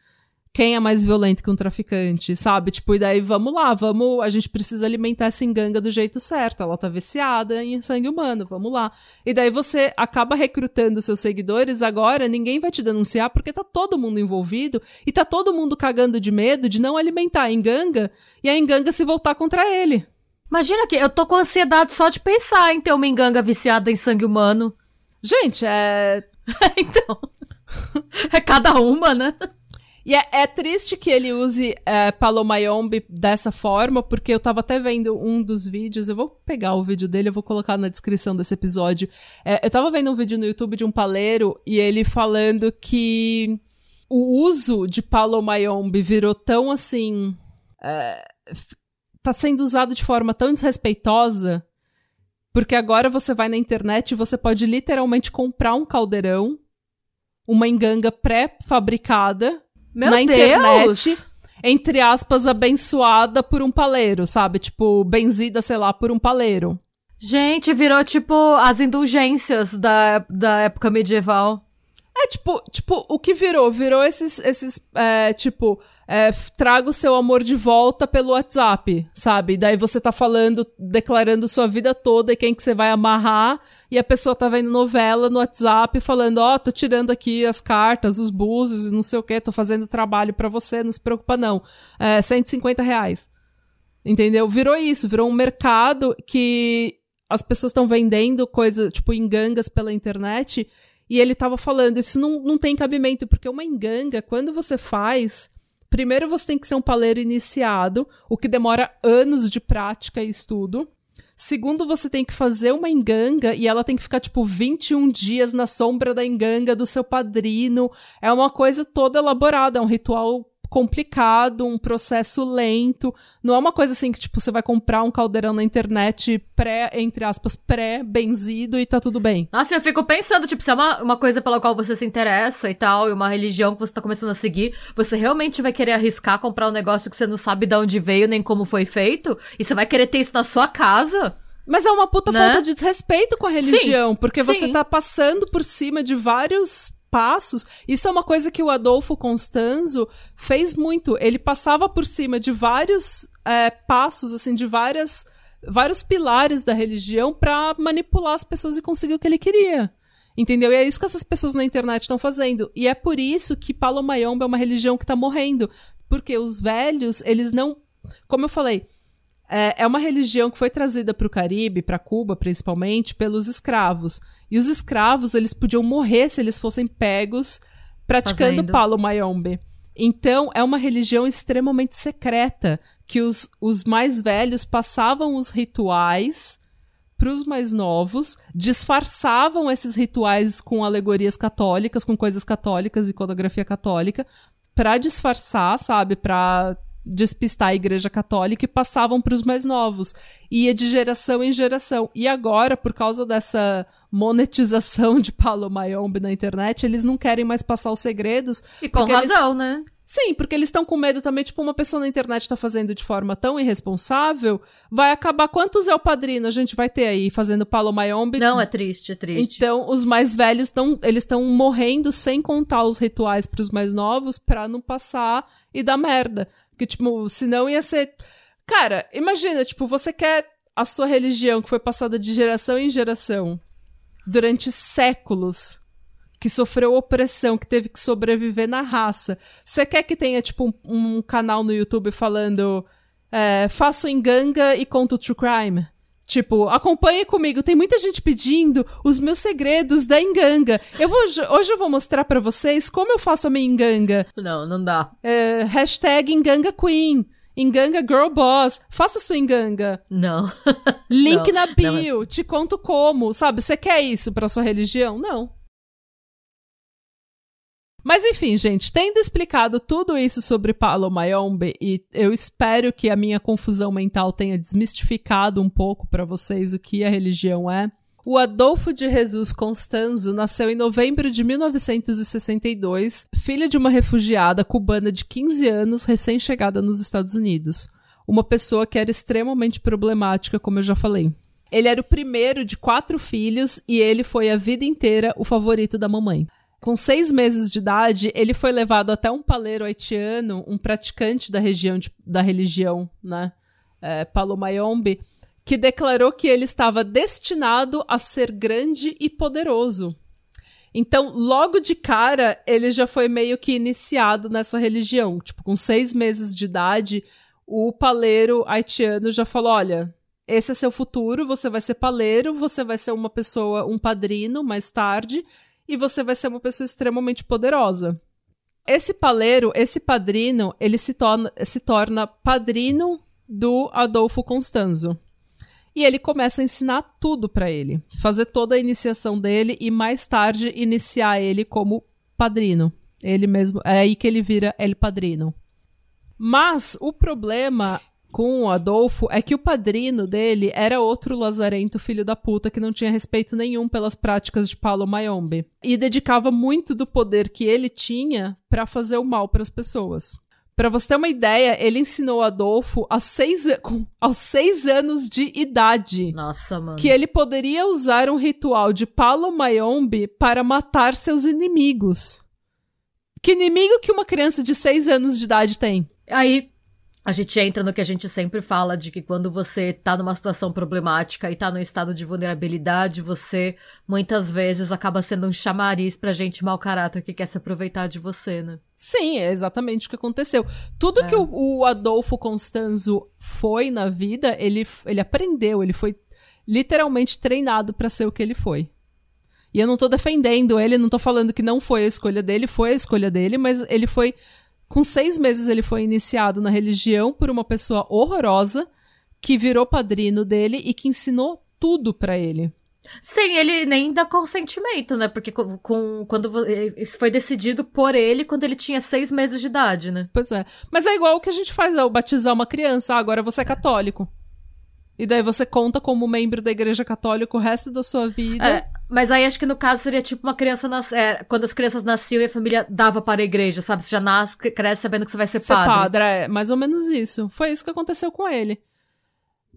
quem é mais violento que um traficante, sabe? Tipo, e daí vamos lá, vamos, a gente precisa alimentar essa enganga do jeito certo. Ela tá viciada em sangue humano, vamos lá. E daí você acaba recrutando seus seguidores, agora ninguém vai te denunciar porque tá todo mundo envolvido e tá todo mundo cagando de medo de não alimentar a enganga e a enganga se voltar contra ele. Imagina que eu tô com ansiedade só de pensar em ter uma enganga viciada em sangue humano. Gente, é. (laughs) então. (laughs) é cada uma, né? E é, é, triste que ele use é, Palomayombe dessa forma, porque eu tava até vendo um dos vídeos, eu vou pegar o vídeo dele, eu vou colocar na descrição desse episódio. É, eu tava vendo um vídeo no YouTube de um paleiro e ele falando que o uso de Palomayombe virou tão assim. É, tá sendo usado de forma tão desrespeitosa, porque agora você vai na internet e você pode literalmente comprar um caldeirão, uma enganga pré-fabricada meu na Deus. internet, entre aspas, abençoada por um paleiro, sabe? Tipo, benzida, sei lá, por um paleiro. Gente, virou tipo as indulgências da, da época medieval. É tipo, tipo, o que virou? Virou esses, esses é, tipo, é, traga o seu amor de volta pelo WhatsApp, sabe? Daí você tá falando, declarando sua vida toda e quem que você vai amarrar, e a pessoa tá vendo novela no WhatsApp falando, ó, oh, tô tirando aqui as cartas, os búzios não sei o que, tô fazendo trabalho para você, não se preocupa não. É, 150 reais. Entendeu? Virou isso, virou um mercado que as pessoas estão vendendo coisas, tipo, engangas pela internet, e ele tava falando, isso não, não tem cabimento, porque uma enganga, quando você faz Primeiro você tem que ser um paleiro iniciado, o que demora anos de prática e estudo. Segundo, você tem que fazer uma enganga e ela tem que ficar, tipo, 21 dias na sombra da enganga do seu padrino. É uma coisa toda elaborada, é um ritual complicado, um processo lento. Não é uma coisa assim que, tipo, você vai comprar um caldeirão na internet pré, entre aspas, pré-benzido e tá tudo bem. Nossa, eu fico pensando, tipo, se é uma, uma coisa pela qual você se interessa e tal, e uma religião que você tá começando a seguir, você realmente vai querer arriscar comprar um negócio que você não sabe de onde veio nem como foi feito? E você vai querer ter isso na sua casa? Mas é uma puta né? falta de desrespeito com a religião, sim, porque você sim. tá passando por cima de vários passos. Isso é uma coisa que o Adolfo Constanzo fez muito. Ele passava por cima de vários é, passos, assim, de várias, vários pilares da religião para manipular as pessoas e conseguir o que ele queria. Entendeu? E é isso que essas pessoas na internet estão fazendo. E é por isso que Palo Mayombe é uma religião que está morrendo. Porque os velhos, eles não. Como eu falei, é, é uma religião que foi trazida para o Caribe, para Cuba principalmente, pelos escravos. E os escravos, eles podiam morrer se eles fossem pegos praticando Fazendo. palo mayombe. Então, é uma religião extremamente secreta, que os, os mais velhos passavam os rituais para os mais novos, disfarçavam esses rituais com alegorias católicas, com coisas católicas, iconografia católica, para disfarçar, sabe, para despistar a igreja católica e passavam para os mais novos. Ia de geração em geração. E agora, por causa dessa monetização de Paulo Mayombe na internet, eles não querem mais passar os segredos. E com razão, eles... né? Sim, porque eles estão com medo também, tipo, uma pessoa na internet tá fazendo de forma tão irresponsável, vai acabar. Quantos é o padrino a gente vai ter aí fazendo Paulo Mayombe? Não, é triste, é triste. Então, os mais velhos estão, eles estão morrendo sem contar os rituais para os mais novos para não passar e dar merda. Que, tipo, senão ia ser. Cara, imagina, tipo, você quer a sua religião que foi passada de geração em geração durante séculos que sofreu opressão, que teve que sobreviver na raça. Você quer que tenha, tipo, um, um canal no YouTube falando é, faço enganga e conto true crime? Tipo, acompanhe comigo. Tem muita gente pedindo os meus segredos da enganga. Eu vou, hoje eu vou mostrar para vocês como eu faço a minha enganga. Não, não dá. É, hashtag enganga queen. Enganga Girl Boss. Faça sua enganga. Não. Link (laughs) não, na bio. Não. Te conto como. Sabe, você quer isso pra sua religião? Não. Mas enfim, gente, tendo explicado tudo isso sobre Palo Mayombe, e eu espero que a minha confusão mental tenha desmistificado um pouco para vocês o que a religião é. O Adolfo de Jesus Constanzo nasceu em novembro de 1962, filho de uma refugiada cubana de 15 anos recém-chegada nos Estados Unidos. Uma pessoa que era extremamente problemática, como eu já falei. Ele era o primeiro de quatro filhos e ele foi a vida inteira o favorito da mamãe. Com seis meses de idade, ele foi levado até um paleiro haitiano, um praticante da, região de, da religião, né? É, Palomayombe, que declarou que ele estava destinado a ser grande e poderoso. Então, logo de cara, ele já foi meio que iniciado nessa religião. Tipo, com seis meses de idade, o paleiro haitiano já falou: olha, esse é seu futuro, você vai ser paleiro, você vai ser uma pessoa, um padrino mais tarde, e você vai ser uma pessoa extremamente poderosa. Esse paleiro, esse padrino, ele se torna, se torna padrino do Adolfo Constanzo. E ele começa a ensinar tudo para ele, fazer toda a iniciação dele e mais tarde iniciar ele como padrino. Ele mesmo, é aí que ele vira ele padrino. Mas o problema com o Adolfo é que o padrino dele era outro lazarento filho da puta que não tinha respeito nenhum pelas práticas de Paulo Mayombe e dedicava muito do poder que ele tinha para fazer o mal para as pessoas. Para você ter uma ideia, ele ensinou Adolfo aos seis, aos seis anos de idade. Nossa, mano. Que ele poderia usar um ritual de Paulo Mayombe para matar seus inimigos. Que inimigo que uma criança de seis anos de idade tem? Aí, a gente entra no que a gente sempre fala de que quando você tá numa situação problemática e tá num estado de vulnerabilidade, você muitas vezes acaba sendo um chamariz pra gente mau caráter que quer se aproveitar de você, né? Sim, é exatamente o que aconteceu. Tudo é. que o, o, Adolfo Constanzo foi na vida, ele, ele aprendeu, ele foi literalmente treinado para ser o que ele foi. E eu não tô defendendo ele, não tô falando que não foi a escolha dele, foi a escolha dele, mas ele foi com seis meses, ele foi iniciado na religião por uma pessoa horrorosa que virou padrino dele e que ensinou tudo para ele. Sim, ele nem dá consentimento, né? Porque com, com, quando isso foi decidido por ele quando ele tinha seis meses de idade, né? Pois é. Mas é igual o que a gente faz ao batizar uma criança. Ah, agora você é católico. E daí você conta como membro da igreja católica o resto da sua vida. É, mas aí acho que no caso seria tipo uma criança nas, é, quando as crianças nasciam e a família dava para a igreja, sabe? Você já nasce, cresce sabendo que você vai ser, ser padre. padre. É, mais ou menos isso. Foi isso que aconteceu com ele.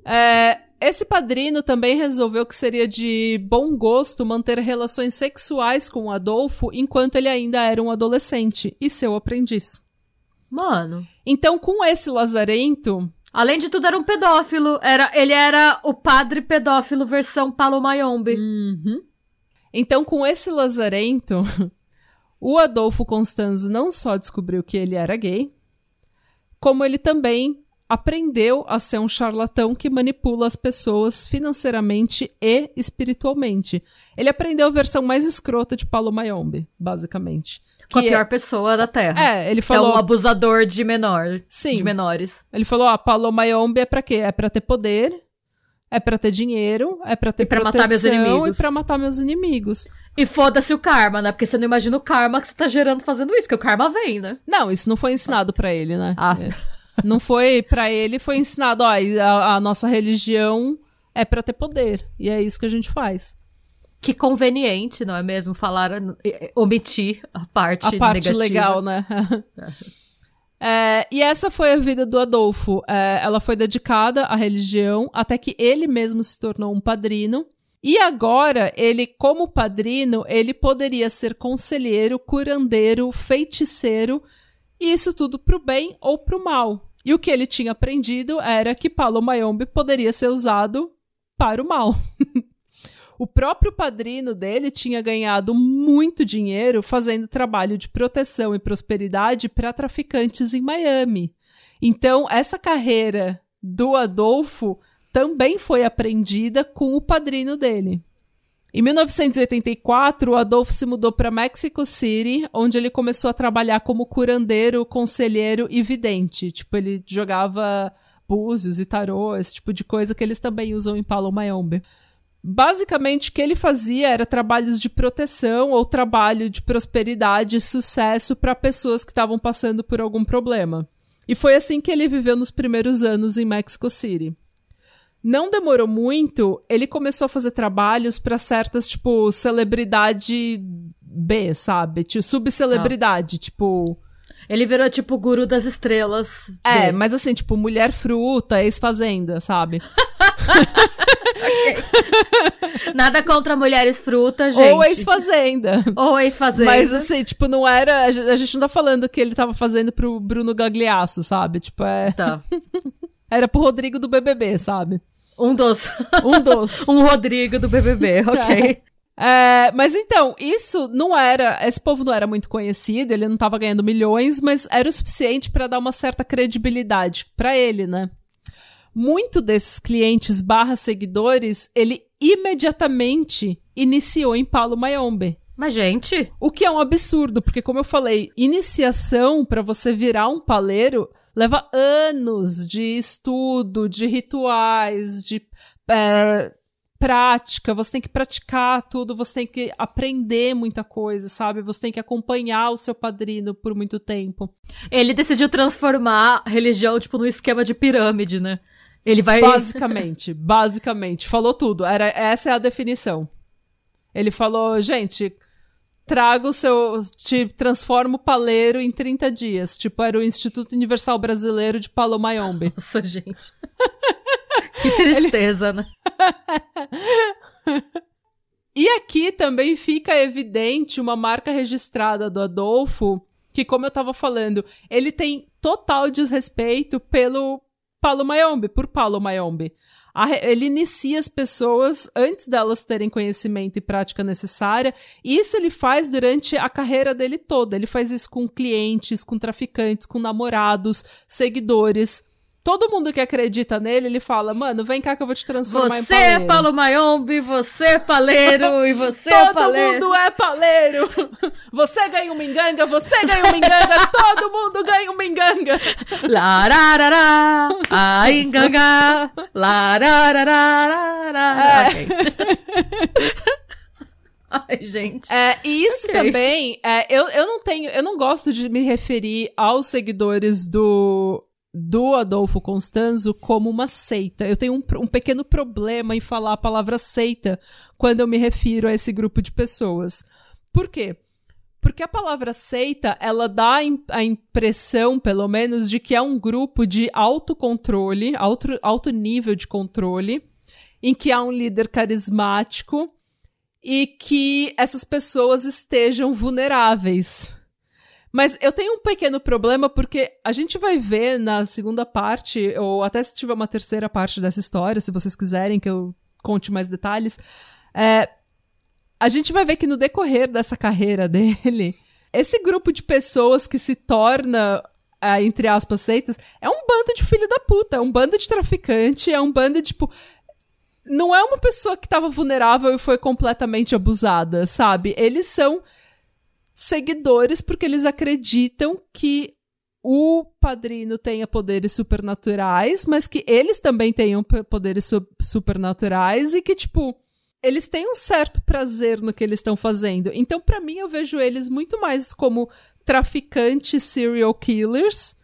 É, esse padrino também resolveu que seria de bom gosto manter relações sexuais com o Adolfo enquanto ele ainda era um adolescente e seu aprendiz. Mano. Então, com esse lazarento, Além de tudo, era um pedófilo. Era, ele era o padre pedófilo versão Paulo Mayombe. Uhum. Então, com esse lazarento, (laughs) o Adolfo Constanzo não só descobriu que ele era gay, como ele também aprendeu a ser um charlatão que manipula as pessoas financeiramente e espiritualmente. Ele aprendeu a versão mais escrota de Paulo Mayombe, basicamente. Com a pior é... pessoa da Terra. É, ele falou. É um abusador de menor. Sim. De menores. Ele falou: ó, Paulo Mayombe é pra quê? É pra ter poder, é pra ter dinheiro, é pra ter e pra matar meus inimigos. e pra matar meus inimigos. E foda-se o karma, né? Porque você não imagina o karma que você tá gerando fazendo isso, porque o karma vem, né? Não, isso não foi ensinado para ele, né? Ah. É. Não foi para ele, foi ensinado, ó, a, a nossa religião é para ter poder. E é isso que a gente faz. Que conveniente, não é mesmo? Falar, omitir a parte A parte negativa. legal, né? É, e essa foi a vida do Adolfo. É, ela foi dedicada à religião até que ele mesmo se tornou um padrino. E agora, ele, como padrino, ele poderia ser conselheiro, curandeiro, feiticeiro, e isso tudo pro bem ou pro mal. E o que ele tinha aprendido era que Paulo Mayombe poderia ser usado para o mal. (laughs) O próprio padrino dele tinha ganhado muito dinheiro fazendo trabalho de proteção e prosperidade para traficantes em Miami. Então, essa carreira do Adolfo também foi aprendida com o padrino dele. Em 1984, o Adolfo se mudou para Mexico City, onde ele começou a trabalhar como curandeiro, conselheiro e vidente. Tipo, ele jogava búzios e tarô, esse tipo de coisa que eles também usam em Palo Mayombe. Basicamente, o que ele fazia era trabalhos de proteção ou trabalho de prosperidade e sucesso para pessoas que estavam passando por algum problema. E foi assim que ele viveu nos primeiros anos em Mexico City. Não demorou muito, ele começou a fazer trabalhos para certas, tipo, celebridade B, sabe? Tipo, subcelebridade, ah. tipo. Ele virou, tipo, guru das estrelas. É, mas assim, tipo, mulher fruta, ex-fazenda, sabe? (laughs) (laughs) Nada contra mulheres frutas, gente. Ou ex-fazenda. Ou ex-fazenda. Mas assim, tipo, não era. A gente não tá falando que ele tava fazendo pro Bruno Gagliasso, sabe? Tipo, é. Tá. (laughs) era pro Rodrigo do BBB, sabe? Um dos. (laughs) Um dos. um Rodrigo do BBB, ok. É, mas então, isso não era. Esse povo não era muito conhecido, ele não tava ganhando milhões, mas era o suficiente para dar uma certa credibilidade para ele, né? Muito desses clientes barra seguidores, ele imediatamente iniciou em Palo Mayombe. Mas, gente. O que é um absurdo, porque, como eu falei, iniciação para você virar um paleiro leva anos de estudo, de rituais, de. É, prática, você tem que praticar tudo, você tem que aprender muita coisa, sabe? Você tem que acompanhar o seu padrino por muito tempo. Ele decidiu transformar a religião, tipo, num esquema de pirâmide, né? Ele vai. Basicamente, (laughs) basicamente. Falou tudo. Era, essa é a definição. Ele falou, gente, traga o seu. Te transforma o paleiro em 30 dias. Tipo, era o Instituto Universal Brasileiro de Palomayombe. Nossa, gente. (laughs) Que tristeza, Ele... né? e aqui também fica evidente uma marca registrada do Adolfo, que, como eu tava falando, ele tem total desrespeito pelo Paulo Mayombe, por Paulo Mayombe. ele inicia as pessoas antes delas terem conhecimento e prática necessária. E isso ele faz durante a carreira dele toda. Ele faz isso com clientes, com traficantes, com namorados, seguidores todo mundo que acredita nele, ele fala, mano, vem cá que eu vou te transformar você em paleiro. Você é Paulo Mayombe, você é paleiro e (laughs) você é paleiro. Todo mundo é paleiro. (laughs) Você ganha uma enganga, você ganha uma enganga, (laughs) todo mundo ganha uma enganga. Lararará, a enganga, lararará. É. Okay. Ai, gente. É, e isso okay. também, é, eu, eu não tenho, eu não gosto de me referir aos seguidores do do Adolfo Constanzo como uma seita. Eu tenho um, um, pequeno problema em falar a palavra seita quando eu me refiro a esse grupo de pessoas. Por quê? Porque a palavra seita, ela dá a impressão, pelo menos, de que é um grupo de autocontrole, alto, alto nível de controle, em que há um líder carismático e que essas pessoas estejam vulneráveis. Mas eu tenho um pequeno problema porque a gente vai ver na segunda parte, ou até se tiver uma terceira parte dessa história, se vocês quiserem que eu conte mais detalhes, é, a gente vai ver que no decorrer dessa carreira (laughs) dele, esse grupo de pessoas que se torna é, entre aspas, seitas, é um bando de filho da puta, é um bando de traficante, é um bando de, tipo. Não é uma pessoa que tava vulnerável e foi completamente abusada, sabe? Eles são seguidores porque eles acreditam que o padrino tenha poderes supernaturais, mas que eles também tenham poderes su supernaturais e que, tipo, eles têm um certo prazer no que eles estão fazendo. Então, para mim, eu vejo eles muito mais como traficantes serial killers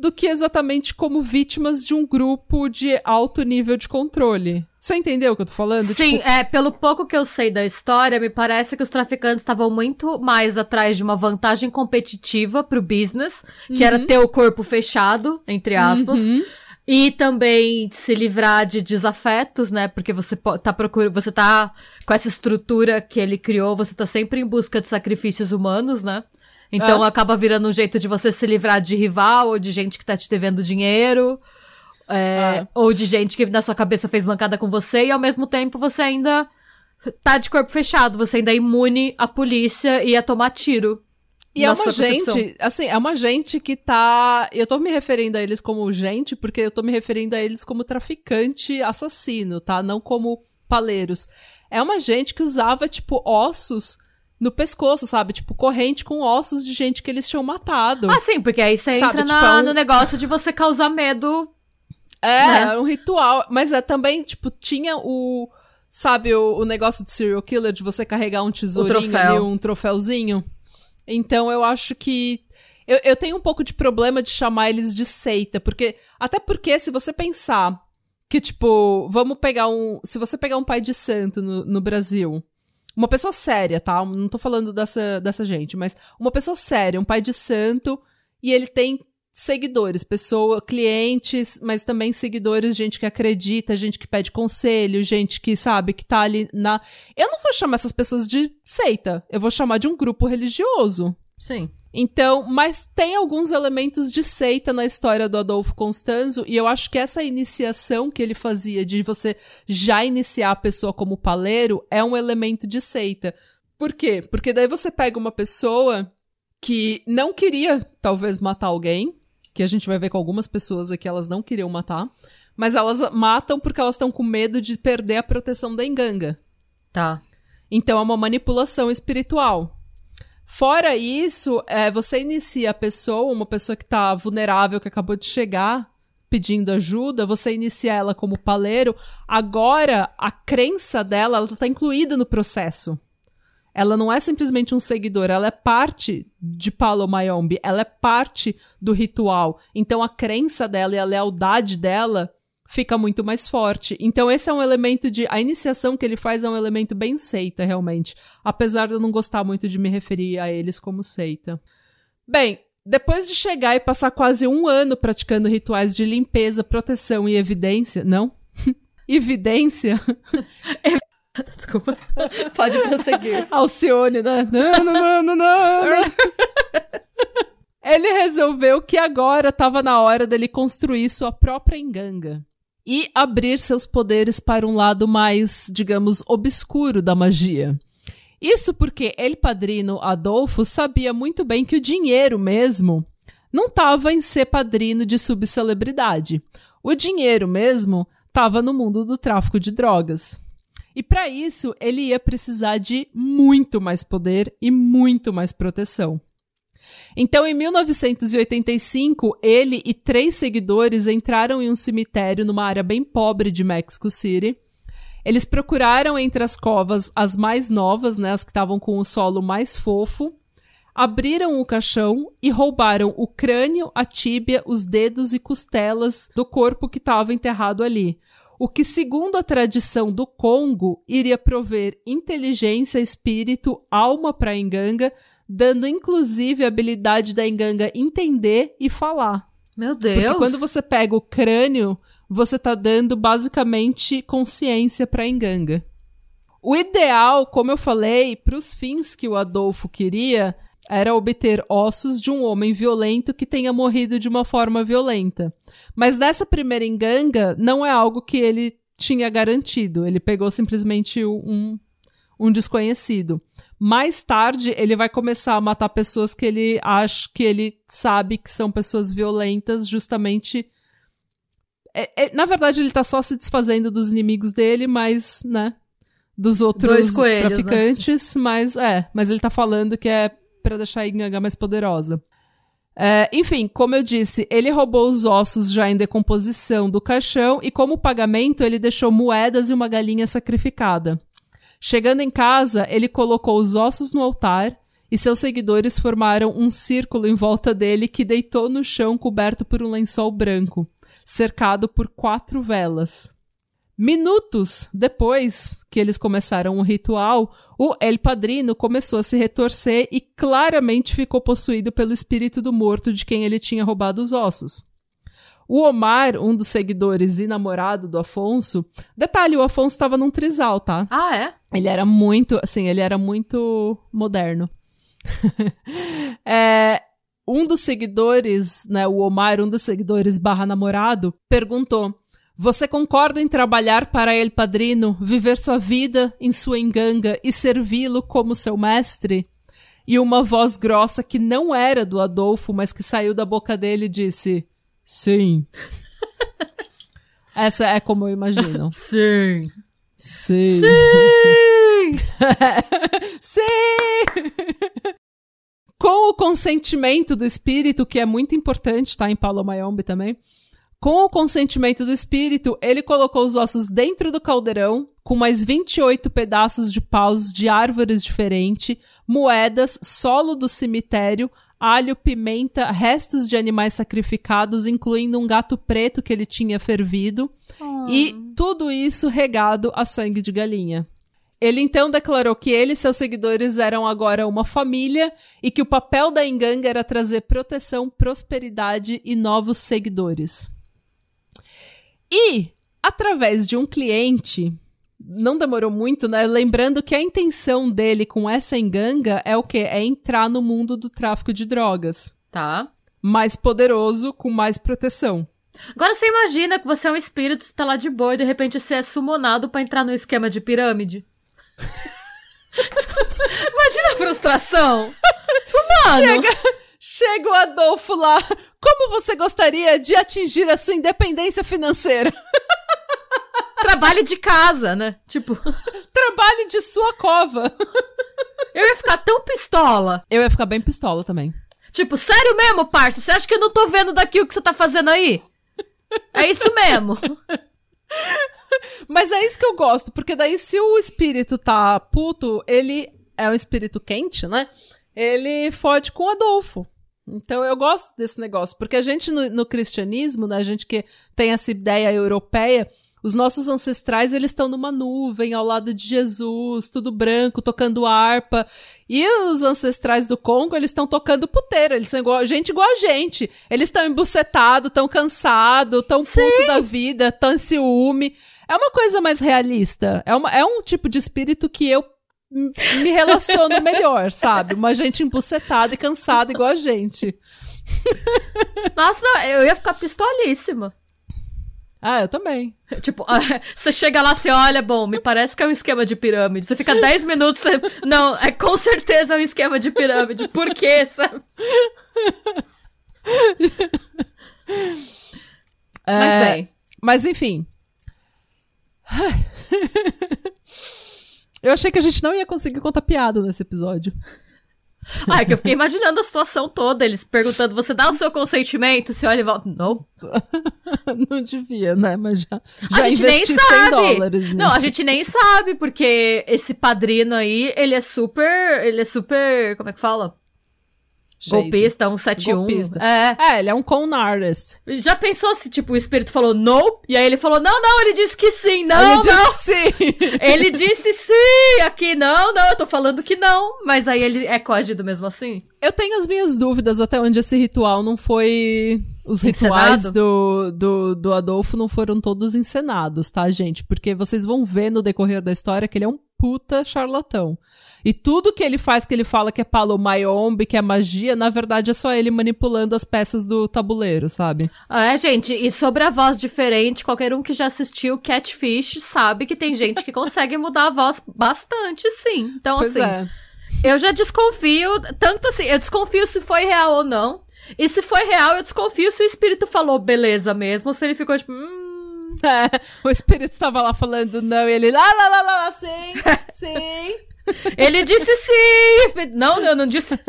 do que exatamente como vítimas de um grupo de alto nível de controle. Você entendeu o que eu tô falando? Sim, tipo... é, pelo pouco que eu sei da história, me parece que os traficantes estavam muito mais atrás de uma vantagem competitiva pro business, que uhum. era ter o corpo fechado, entre aspas. Uhum. E também se livrar de desafetos, né? Porque você tá procurando, você tá com essa estrutura que ele criou, você tá sempre em busca de sacrifícios humanos, né? Então é. acaba virando um jeito de você se livrar de rival ou de gente que tá te devendo dinheiro. É, é. Ou de gente que na sua cabeça fez mancada com você e ao mesmo tempo você ainda tá de corpo fechado, você ainda é imune à polícia e a tomar tiro. E é uma gente, assim, é uma gente que tá. Eu tô me referindo a eles como gente, porque eu tô me referindo a eles como traficante assassino, tá? Não como paleiros. É uma gente que usava, tipo, ossos no pescoço, sabe? Tipo, corrente com ossos de gente que eles tinham matado. Ah, sim, porque aí você sabe? entra tipo, na, é um... no negócio de você causar medo. É, né? é um ritual. Mas é também, tipo, tinha o. Sabe, o, o negócio de serial killer, de você carregar um tesourinho ali, um troféuzinho. Então eu acho que. Eu, eu tenho um pouco de problema de chamar eles de seita, porque. Até porque, se você pensar que, tipo, vamos pegar um. Se você pegar um pai de santo no, no Brasil, uma pessoa séria, tá? Não tô falando dessa, dessa gente, mas uma pessoa séria, um pai de santo, e ele tem seguidores, pessoa, clientes, mas também seguidores, gente que acredita, gente que pede conselho, gente que sabe que tá ali na. Eu não vou chamar essas pessoas de seita, eu vou chamar de um grupo religioso. Sim. Então, mas tem alguns elementos de seita na história do Adolfo Constanzo, e eu acho que essa iniciação que ele fazia de você já iniciar a pessoa como paleiro é um elemento de seita. Por quê? Porque daí você pega uma pessoa que não queria, talvez, matar alguém, que a gente vai ver com algumas pessoas aqui, elas não queriam matar, mas elas matam porque elas estão com medo de perder a proteção da enganga. Tá. Então é uma manipulação espiritual. Fora isso, é, você inicia a pessoa, uma pessoa que tá vulnerável, que acabou de chegar, pedindo ajuda, você inicia ela como paleiro. Agora, a crença dela, ela tá incluída no processo. Ela não é simplesmente um seguidor, ela é parte de Palo Mayombe, ela é parte do ritual. Então a crença dela e a lealdade dela fica muito mais forte. Então esse é um elemento de a iniciação que ele faz é um elemento bem seita realmente, apesar de eu não gostar muito de me referir a eles como seita. Bem, depois de chegar e passar quase um ano praticando rituais de limpeza, proteção e evidência, não? (laughs) evidência. (laughs) Desculpa. Pode prosseguir. (laughs) Alcione, né? Não, não, não, não, não. Ele resolveu que agora estava na hora dele construir sua própria enganga e abrir seus poderes para um lado mais, digamos, obscuro da magia. Isso porque El Padrino Adolfo sabia muito bem que o dinheiro mesmo não estava em ser padrino de subcelebridade. O dinheiro mesmo estava no mundo do tráfico de drogas. E para isso, ele ia precisar de muito mais poder e muito mais proteção. Então, em 1985, ele e três seguidores entraram em um cemitério numa área bem pobre de Mexico City. Eles procuraram entre as covas as mais novas, né, as que estavam com o solo mais fofo, abriram o caixão e roubaram o crânio, a tíbia, os dedos e costelas do corpo que estava enterrado ali. O que, segundo a tradição do Congo, iria prover inteligência, espírito, alma para a Enganga, dando inclusive a habilidade da Enganga entender e falar. Meu Deus! Porque quando você pega o crânio, você tá dando basicamente consciência para a Enganga. O ideal, como eu falei, para os fins que o Adolfo queria, era obter ossos de um homem violento que tenha morrido de uma forma violenta. Mas nessa primeira enganga, não é algo que ele tinha garantido. Ele pegou simplesmente um, um desconhecido. Mais tarde, ele vai começar a matar pessoas que ele acha que ele sabe que são pessoas violentas, justamente. É, é, na verdade, ele tá só se desfazendo dos inimigos dele, mas, né? Dos outros coelhos, né? traficantes, né? mas é. Mas ele tá falando que é para deixar a Inganga mais poderosa. É, enfim, como eu disse, ele roubou os ossos já em decomposição do caixão e, como pagamento, ele deixou moedas e uma galinha sacrificada. Chegando em casa, ele colocou os ossos no altar e seus seguidores formaram um círculo em volta dele que deitou no chão coberto por um lençol branco, cercado por quatro velas. Minutos depois que eles começaram o ritual, o El Padrino começou a se retorcer e claramente ficou possuído pelo espírito do morto de quem ele tinha roubado os ossos. O Omar, um dos seguidores e namorado do Afonso. Detalhe, o Afonso estava num trisal, tá? Ah, é? Ele era muito, assim, ele era muito moderno. (laughs) é, um dos seguidores, né, o Omar, um dos seguidores barra namorado, perguntou: Você concorda em trabalhar para El Padrino, viver sua vida em sua enganga e servi-lo como seu mestre? E uma voz grossa que não era do Adolfo, mas que saiu da boca dele disse: Sim. (laughs) Essa é como eu imagino. (laughs) Sim. Sim. Sim! (laughs) Sim! Com o consentimento do espírito, que é muito importante, tá? Em Paulo Mayombe também. Com o consentimento do espírito, ele colocou os ossos dentro do caldeirão, com mais 28 pedaços de paus de árvores diferentes, moedas, solo do cemitério, alho, pimenta, restos de animais sacrificados, incluindo um gato preto que ele tinha fervido, oh. e tudo isso regado a sangue de galinha. Ele então declarou que ele e seus seguidores eram agora uma família e que o papel da Enganga era trazer proteção, prosperidade e novos seguidores. E, através de um cliente, não demorou muito, né? Lembrando que a intenção dele com essa enganga é o quê? É entrar no mundo do tráfico de drogas. Tá. Mais poderoso, com mais proteção. Agora você imagina que você é um espírito, você tá lá de boa e de repente você é sumonado para entrar no esquema de pirâmide. (laughs) imagina a frustração. Mano. Chega, chega o Adolfo lá. Como você gostaria de atingir a sua independência financeira? (laughs) Trabalhe de casa, né? Tipo. (laughs) Trabalhe de sua cova. Eu ia ficar tão pistola. Eu ia ficar bem pistola também. Tipo, sério mesmo, parça? Você acha que eu não tô vendo daqui o que você tá fazendo aí? É isso mesmo. Mas é isso que eu gosto, porque daí se o espírito tá puto, ele é um espírito quente, né? Ele fode com o Adolfo. Então eu gosto desse negócio, porque a gente no, no cristianismo, né, a gente que tem essa ideia europeia, os nossos ancestrais, eles estão numa nuvem ao lado de Jesus, tudo branco, tocando harpa. E os ancestrais do Congo, eles estão tocando puteira, eles são igual, gente igual a gente. Eles estão embucetados, estão cansados, tão puto da vida, tão ciúme. É uma coisa mais realista. É, uma, é um tipo de espírito que eu me relaciono melhor, sabe? Uma gente embucetada e cansada igual a gente. Nossa, não, eu ia ficar pistolíssima. Ah, eu também. Tipo, (laughs) você chega lá, você olha, bom, me parece que é um esquema de pirâmide. Você fica 10 minutos, você... não, é com certeza é um esquema de pirâmide. Por quê, sabe? É, mas bem. Mas enfim. Eu achei que a gente não ia conseguir contar piada nesse episódio. Ah, é que eu fiquei imaginando a situação toda, eles perguntando, você dá o seu consentimento? Você olha e volta, não. (laughs) não devia, né? Mas já, já a gente nem sabe. 100 dólares nisso. Não, a gente nem sabe, porque esse padrino aí, ele é super, ele é super, como é que fala? Golpista, 171. Golpista. É. é, ele é um con artist. Já pensou se, tipo, o espírito falou não? E aí ele falou, não, não, ele disse que sim, não, ele não. Disse sim. (laughs) ele disse sim, aqui não, não, eu tô falando que não. Mas aí ele é coagido mesmo assim? Eu tenho as minhas dúvidas até onde esse ritual não foi... Os rituais do, do, do Adolfo não foram todos encenados, tá, gente? Porque vocês vão ver no decorrer da história que ele é um puta charlatão. E tudo que ele faz, que ele fala que é palomayombe, que é magia, na verdade é só ele manipulando as peças do tabuleiro, sabe? É, gente, e sobre a voz diferente, qualquer um que já assistiu Catfish sabe que tem gente que consegue mudar a voz bastante, sim. Então, pois assim, é. eu já desconfio, tanto assim, eu desconfio se foi real ou não. E se foi real, eu desconfio se o espírito falou beleza mesmo, se ele ficou tipo, hum, (laughs) o espírito estava lá falando não e ele lá, lá, lá, lá, lá sim, (laughs) sim. Ele disse sim. Não, eu não disse. (laughs)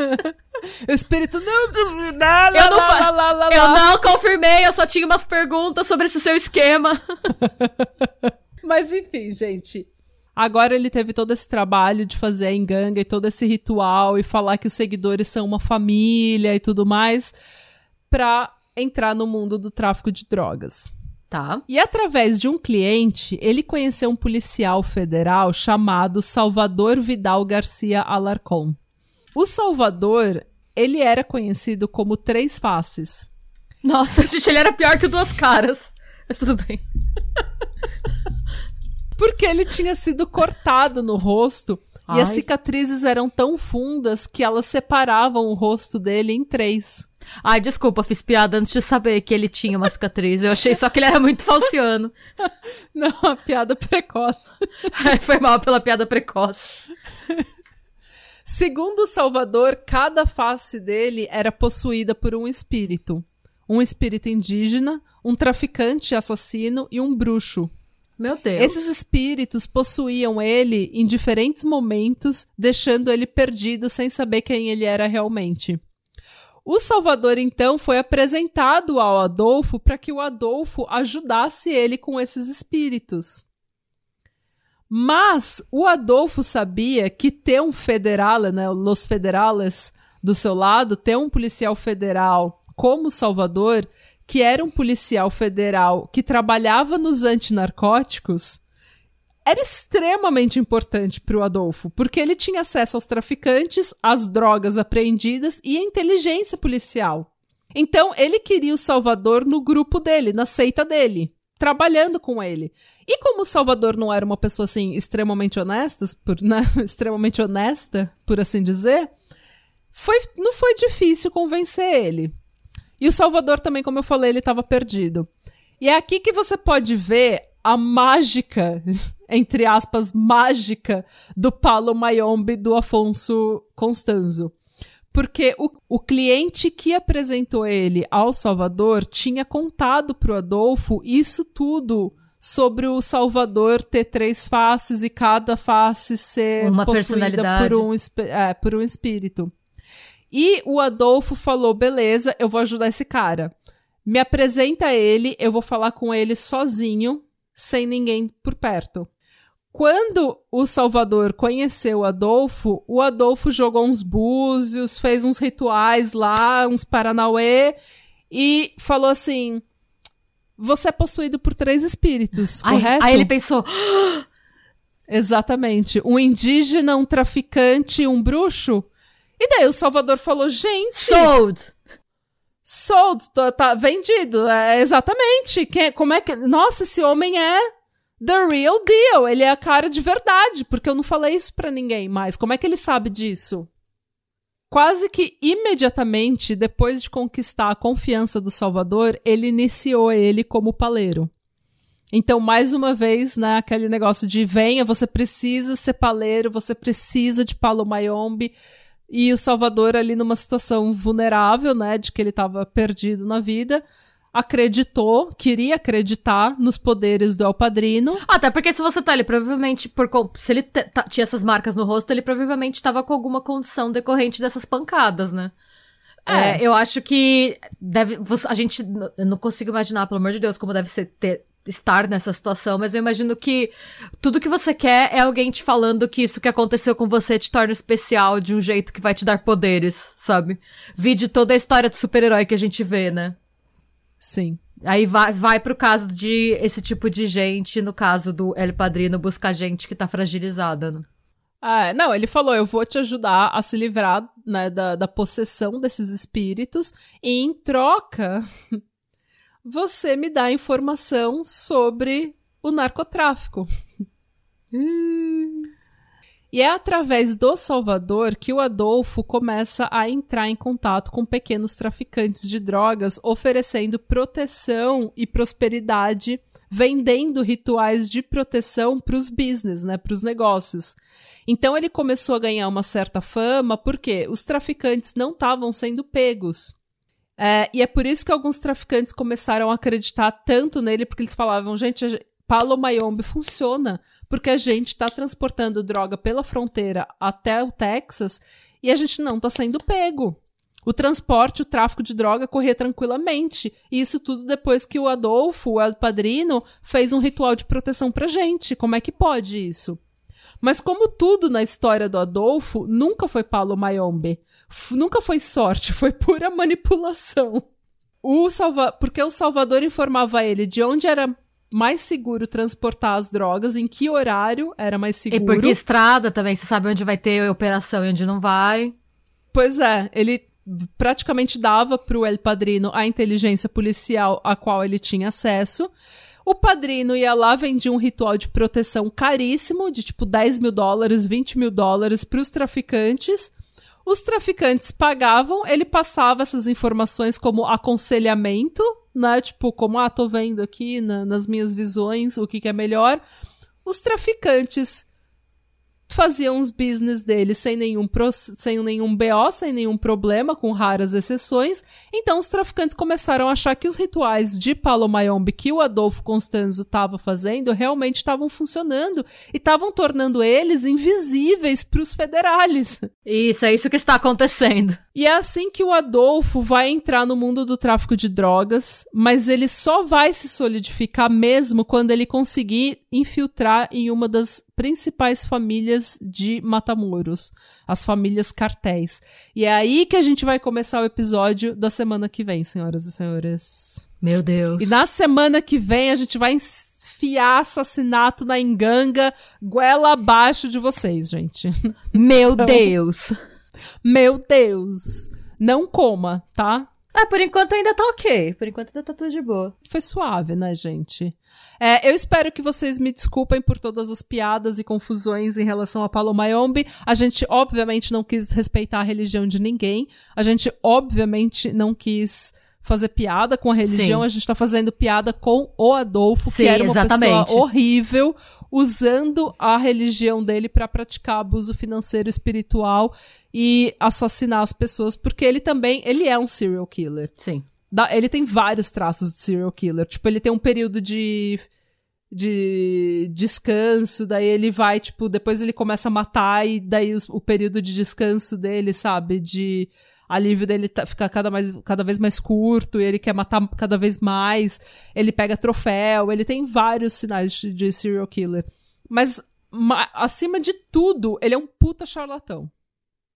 O espírito não. Lá, lá, eu não, lá, lá, eu não confirmei, eu só tinha umas perguntas sobre esse seu esquema. Mas enfim, gente. Agora ele teve todo esse trabalho de fazer a enganga e todo esse ritual e falar que os seguidores são uma família e tudo mais pra entrar no mundo do tráfico de drogas. Tá. E através de um cliente, ele conheceu um policial federal chamado Salvador Vidal Garcia Alarcón. O Salvador, ele era conhecido como Três Faces. Nossa, (laughs) gente, ele era pior que Duas Caras. Mas tudo bem. (laughs) Porque ele tinha sido cortado no rosto Ai. e as cicatrizes eram tão fundas que elas separavam o rosto dele em três. Ai, desculpa, fiz piada antes de saber que ele tinha uma cicatriz. Eu achei só que ele era muito falciano. (laughs) Não, a piada precoce. Foi mal pela piada precoce. Segundo Salvador, cada face dele era possuída por um espírito. Um espírito indígena, um traficante assassino e um bruxo. Meu Deus. Esses espíritos possuíam ele em diferentes momentos, deixando ele perdido sem saber quem ele era realmente. O Salvador então foi apresentado ao Adolfo para que o Adolfo ajudasse ele com esses espíritos. Mas o Adolfo sabia que ter um federal, né, los federales do seu lado, ter um policial federal como Salvador, que era um policial federal que trabalhava nos antinarcóticos, era extremamente importante para o Adolfo, porque ele tinha acesso aos traficantes, às drogas apreendidas e à inteligência policial. Então, ele queria o Salvador no grupo dele, na seita dele, trabalhando com ele. E como o Salvador não era uma pessoa assim extremamente honesta, por, né, (laughs) extremamente honesta, por assim dizer, foi, não foi difícil convencer ele. E o Salvador também, como eu falei, ele estava perdido. E é aqui que você pode ver a mágica, (laughs) entre aspas, mágica do Paulo Mayombe do Afonso Constanzo. Porque o, o cliente que apresentou ele ao Salvador tinha contado para o Adolfo isso tudo sobre o Salvador ter três faces e cada face ser Uma possuída por um, é, por um espírito. E o Adolfo falou: beleza, eu vou ajudar esse cara. Me apresenta ele, eu vou falar com ele sozinho sem ninguém por perto. Quando o Salvador conheceu o Adolfo, o Adolfo jogou uns búzios, fez uns rituais lá, uns paranauê, e falou assim: Você é possuído por três espíritos, correto? Aí ele pensou. (gasps) Exatamente. Um indígena, um traficante, um bruxo. E daí o Salvador falou: Gente. Sold! Sold, tá, tá vendido. É, exatamente. Quem, como é que. Nossa, esse homem é the real deal. Ele é a cara de verdade, porque eu não falei isso para ninguém mais. Como é que ele sabe disso? Quase que imediatamente depois de conquistar a confiança do Salvador, ele iniciou ele como paleiro. Então, mais uma vez, né, aquele negócio de venha, você precisa ser paleiro, você precisa de Paulo Mayombe, e o Salvador ali numa situação vulnerável, né, de que ele estava perdido na vida, acreditou, queria acreditar nos poderes do El Padrino. Até porque se você tá ali, provavelmente, por, se ele tinha essas marcas no rosto, ele provavelmente estava com alguma condição decorrente dessas pancadas, né? É. é. eu acho que deve. A gente. Eu não consigo imaginar, pelo amor de Deus, como deve ser ter, estar nessa situação, mas eu imagino que tudo que você quer é alguém te falando que isso que aconteceu com você te torna especial de um jeito que vai te dar poderes, sabe? Vide toda a história de super-herói que a gente vê, né? Sim. Aí vai, vai pro caso de esse tipo de gente, no caso do El Padrino, buscar gente que tá fragilizada, né? Ah, não, ele falou: eu vou te ajudar a se livrar né, da, da possessão desses espíritos, e em troca, (laughs) você me dá informação sobre o narcotráfico. E é através do Salvador que o Adolfo começa a entrar em contato com pequenos traficantes de drogas, oferecendo proteção e prosperidade, vendendo rituais de proteção para os business, né, para os negócios. Então ele começou a ganhar uma certa fama porque os traficantes não estavam sendo pegos. É, e é por isso que alguns traficantes começaram a acreditar tanto nele, porque eles falavam, gente, Palo Mayombe funciona, porque a gente está transportando droga pela fronteira até o Texas e a gente não está sendo pego. O transporte, o tráfico de droga corria tranquilamente. E isso tudo depois que o Adolfo, o El Padrino, fez um ritual de proteção pra gente. Como é que pode isso? Mas como tudo na história do Adolfo, nunca foi Paulo Mayombe. Nunca foi sorte, (laughs) foi pura manipulação. O Salva... Porque o Salvador informava ele de onde era mais seguro transportar as drogas, em que horário era mais seguro. E porque estrada também, você sabe onde vai ter operação e onde não vai. Pois é, ele praticamente dava pro El Padrino a inteligência policial a qual ele tinha acesso. O padrino ia lá, vendia um ritual de proteção caríssimo, de tipo 10 mil dólares, 20 mil dólares para os traficantes. Os traficantes pagavam, ele passava essas informações como aconselhamento, né? Tipo, como, ah, tô vendo aqui na, nas minhas visões o que, que é melhor. Os traficantes faziam os business deles sem nenhum, pro, sem nenhum BO, sem nenhum problema, com raras exceções. Então os traficantes começaram a achar que os rituais de Palomayombe que o Adolfo Constanzo estava fazendo realmente estavam funcionando e estavam tornando eles invisíveis para os federales. Isso, é isso que está acontecendo. E é assim que o Adolfo vai entrar no mundo do tráfico de drogas, mas ele só vai se solidificar mesmo quando ele conseguir infiltrar em uma das principais famílias de Matamoros, as famílias cartéis. E é aí que a gente vai começar o episódio da semana que vem, senhoras e senhores. Meu Deus. E na semana que vem a gente vai enfiar assassinato na enganga, goela abaixo de vocês, gente. Meu (laughs) então... Deus. Meu Deus. Não coma, tá? Ah, por enquanto ainda tá ok. Por enquanto ainda tá tudo de boa. Foi suave, né, gente? É, eu espero que vocês me desculpem por todas as piadas e confusões em relação a Palomayombe. A gente, obviamente, não quis respeitar a religião de ninguém. A gente, obviamente, não quis fazer piada com a religião, Sim. a gente tá fazendo piada com o Adolfo, Sim, que era uma exatamente. pessoa horrível, usando a religião dele para praticar abuso financeiro espiritual e assassinar as pessoas, porque ele também, ele é um serial killer. Sim. ele tem vários traços de serial killer. Tipo, ele tem um período de de descanso, daí ele vai, tipo, depois ele começa a matar e daí o período de descanso dele, sabe, de alívio dele tá, fica cada, mais, cada vez mais curto e ele quer matar cada vez mais. Ele pega troféu, ele tem vários sinais de, de serial killer. Mas, ma, acima de tudo, ele é um puta charlatão.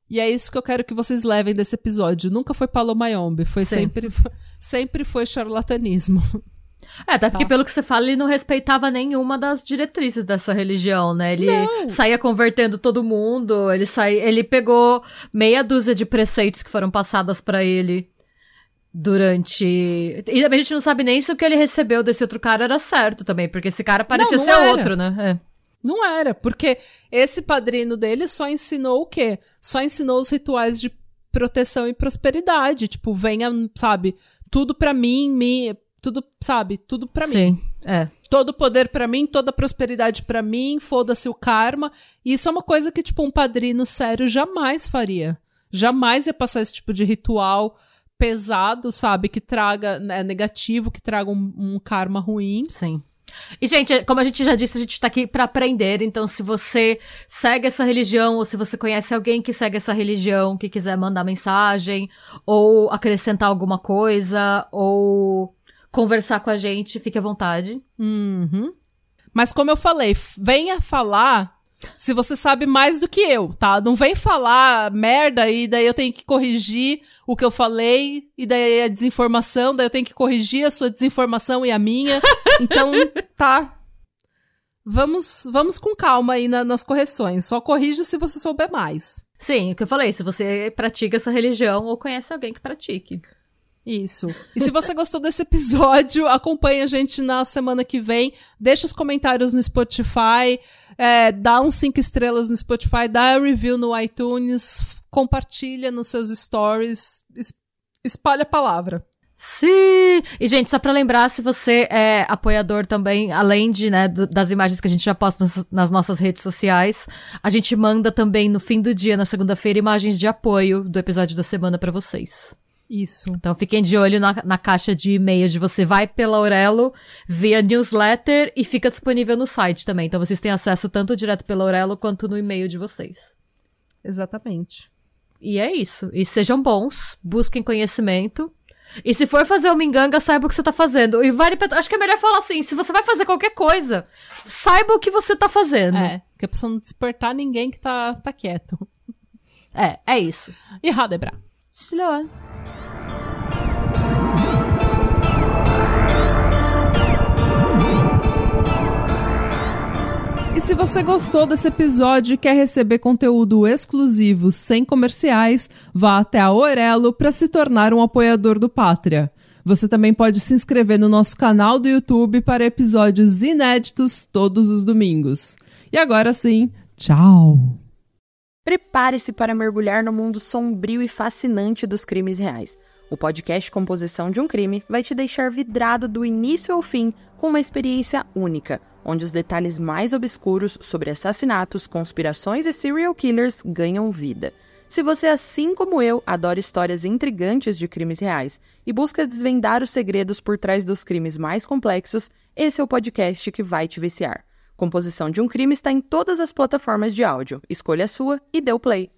E é isso que eu quero que vocês levem desse episódio. Nunca foi Palomayombe, foi sempre, (laughs) sempre foi charlatanismo. É, até porque tá. pelo que você fala, ele não respeitava nenhuma das diretrizes dessa religião, né? Ele não. saía convertendo todo mundo, ele saía, ele pegou meia dúzia de preceitos que foram passadas para ele durante. E a gente não sabe nem se o que ele recebeu desse outro cara era certo também, porque esse cara parecia não, não ser era. outro, né? É. Não era, porque esse padrino dele só ensinou o quê? Só ensinou os rituais de proteção e prosperidade. Tipo, venha, sabe, tudo para mim, me, tudo, sabe, tudo para mim. Sim, é. Todo poder para mim, toda prosperidade para mim, foda-se o karma. E isso é uma coisa que, tipo, um padrino sério jamais faria. Jamais ia passar esse tipo de ritual pesado, sabe? Que traga, né, negativo, que traga um, um karma ruim. Sim. E, gente, como a gente já disse, a gente tá aqui para aprender. Então, se você segue essa religião, ou se você conhece alguém que segue essa religião, que quiser mandar mensagem, ou acrescentar alguma coisa, ou conversar com a gente, fique à vontade. Uhum. Mas como eu falei, venha falar se você sabe mais do que eu, tá? Não vem falar merda e daí eu tenho que corrigir o que eu falei e daí a desinformação, daí eu tenho que corrigir a sua desinformação e a minha. (laughs) Então, tá. Vamos, vamos com calma aí na, nas correções. Só corrija se você souber mais. Sim, o que eu falei, se você pratica essa religião ou conhece alguém que pratique. Isso. E se você gostou desse episódio, acompanhe a gente na semana que vem. Deixa os comentários no Spotify, é, dá uns cinco estrelas no Spotify, dá review no iTunes, compartilha nos seus stories, espalha a palavra. Sim! E, gente, só pra lembrar, se você é apoiador também, além de, né, das imagens que a gente já posta nas, nas nossas redes sociais, a gente manda também no fim do dia, na segunda-feira, imagens de apoio do episódio da semana para vocês. Isso. Então fiquem de olho na, na caixa de e-mails de você vai pela Aurelo via newsletter e fica disponível no site também. Então vocês têm acesso tanto direto pela Aurelo quanto no e-mail de vocês. Exatamente. E é isso. E sejam bons, busquem conhecimento. E se for fazer uma enganga, saiba o que você tá fazendo. E vale Acho que é melhor falar assim: se você vai fazer qualquer coisa, saiba o que você tá fazendo. É, porque é pra não despertar ninguém que tá, tá quieto. É, é isso. E Radebra. Slow. E se você gostou desse episódio e quer receber conteúdo exclusivo sem comerciais, vá até a Orelo para se tornar um apoiador do Pátria. Você também pode se inscrever no nosso canal do YouTube para episódios inéditos todos os domingos. E agora sim, tchau! Prepare-se para mergulhar no mundo sombrio e fascinante dos crimes reais. O podcast Composição de um Crime vai te deixar vidrado do início ao fim com uma experiência única, onde os detalhes mais obscuros sobre assassinatos, conspirações e serial killers ganham vida. Se você, assim como eu, adora histórias intrigantes de crimes reais e busca desvendar os segredos por trás dos crimes mais complexos, esse é o podcast que vai te viciar. Composição de um Crime está em todas as plataformas de áudio. Escolha a sua e dê o play.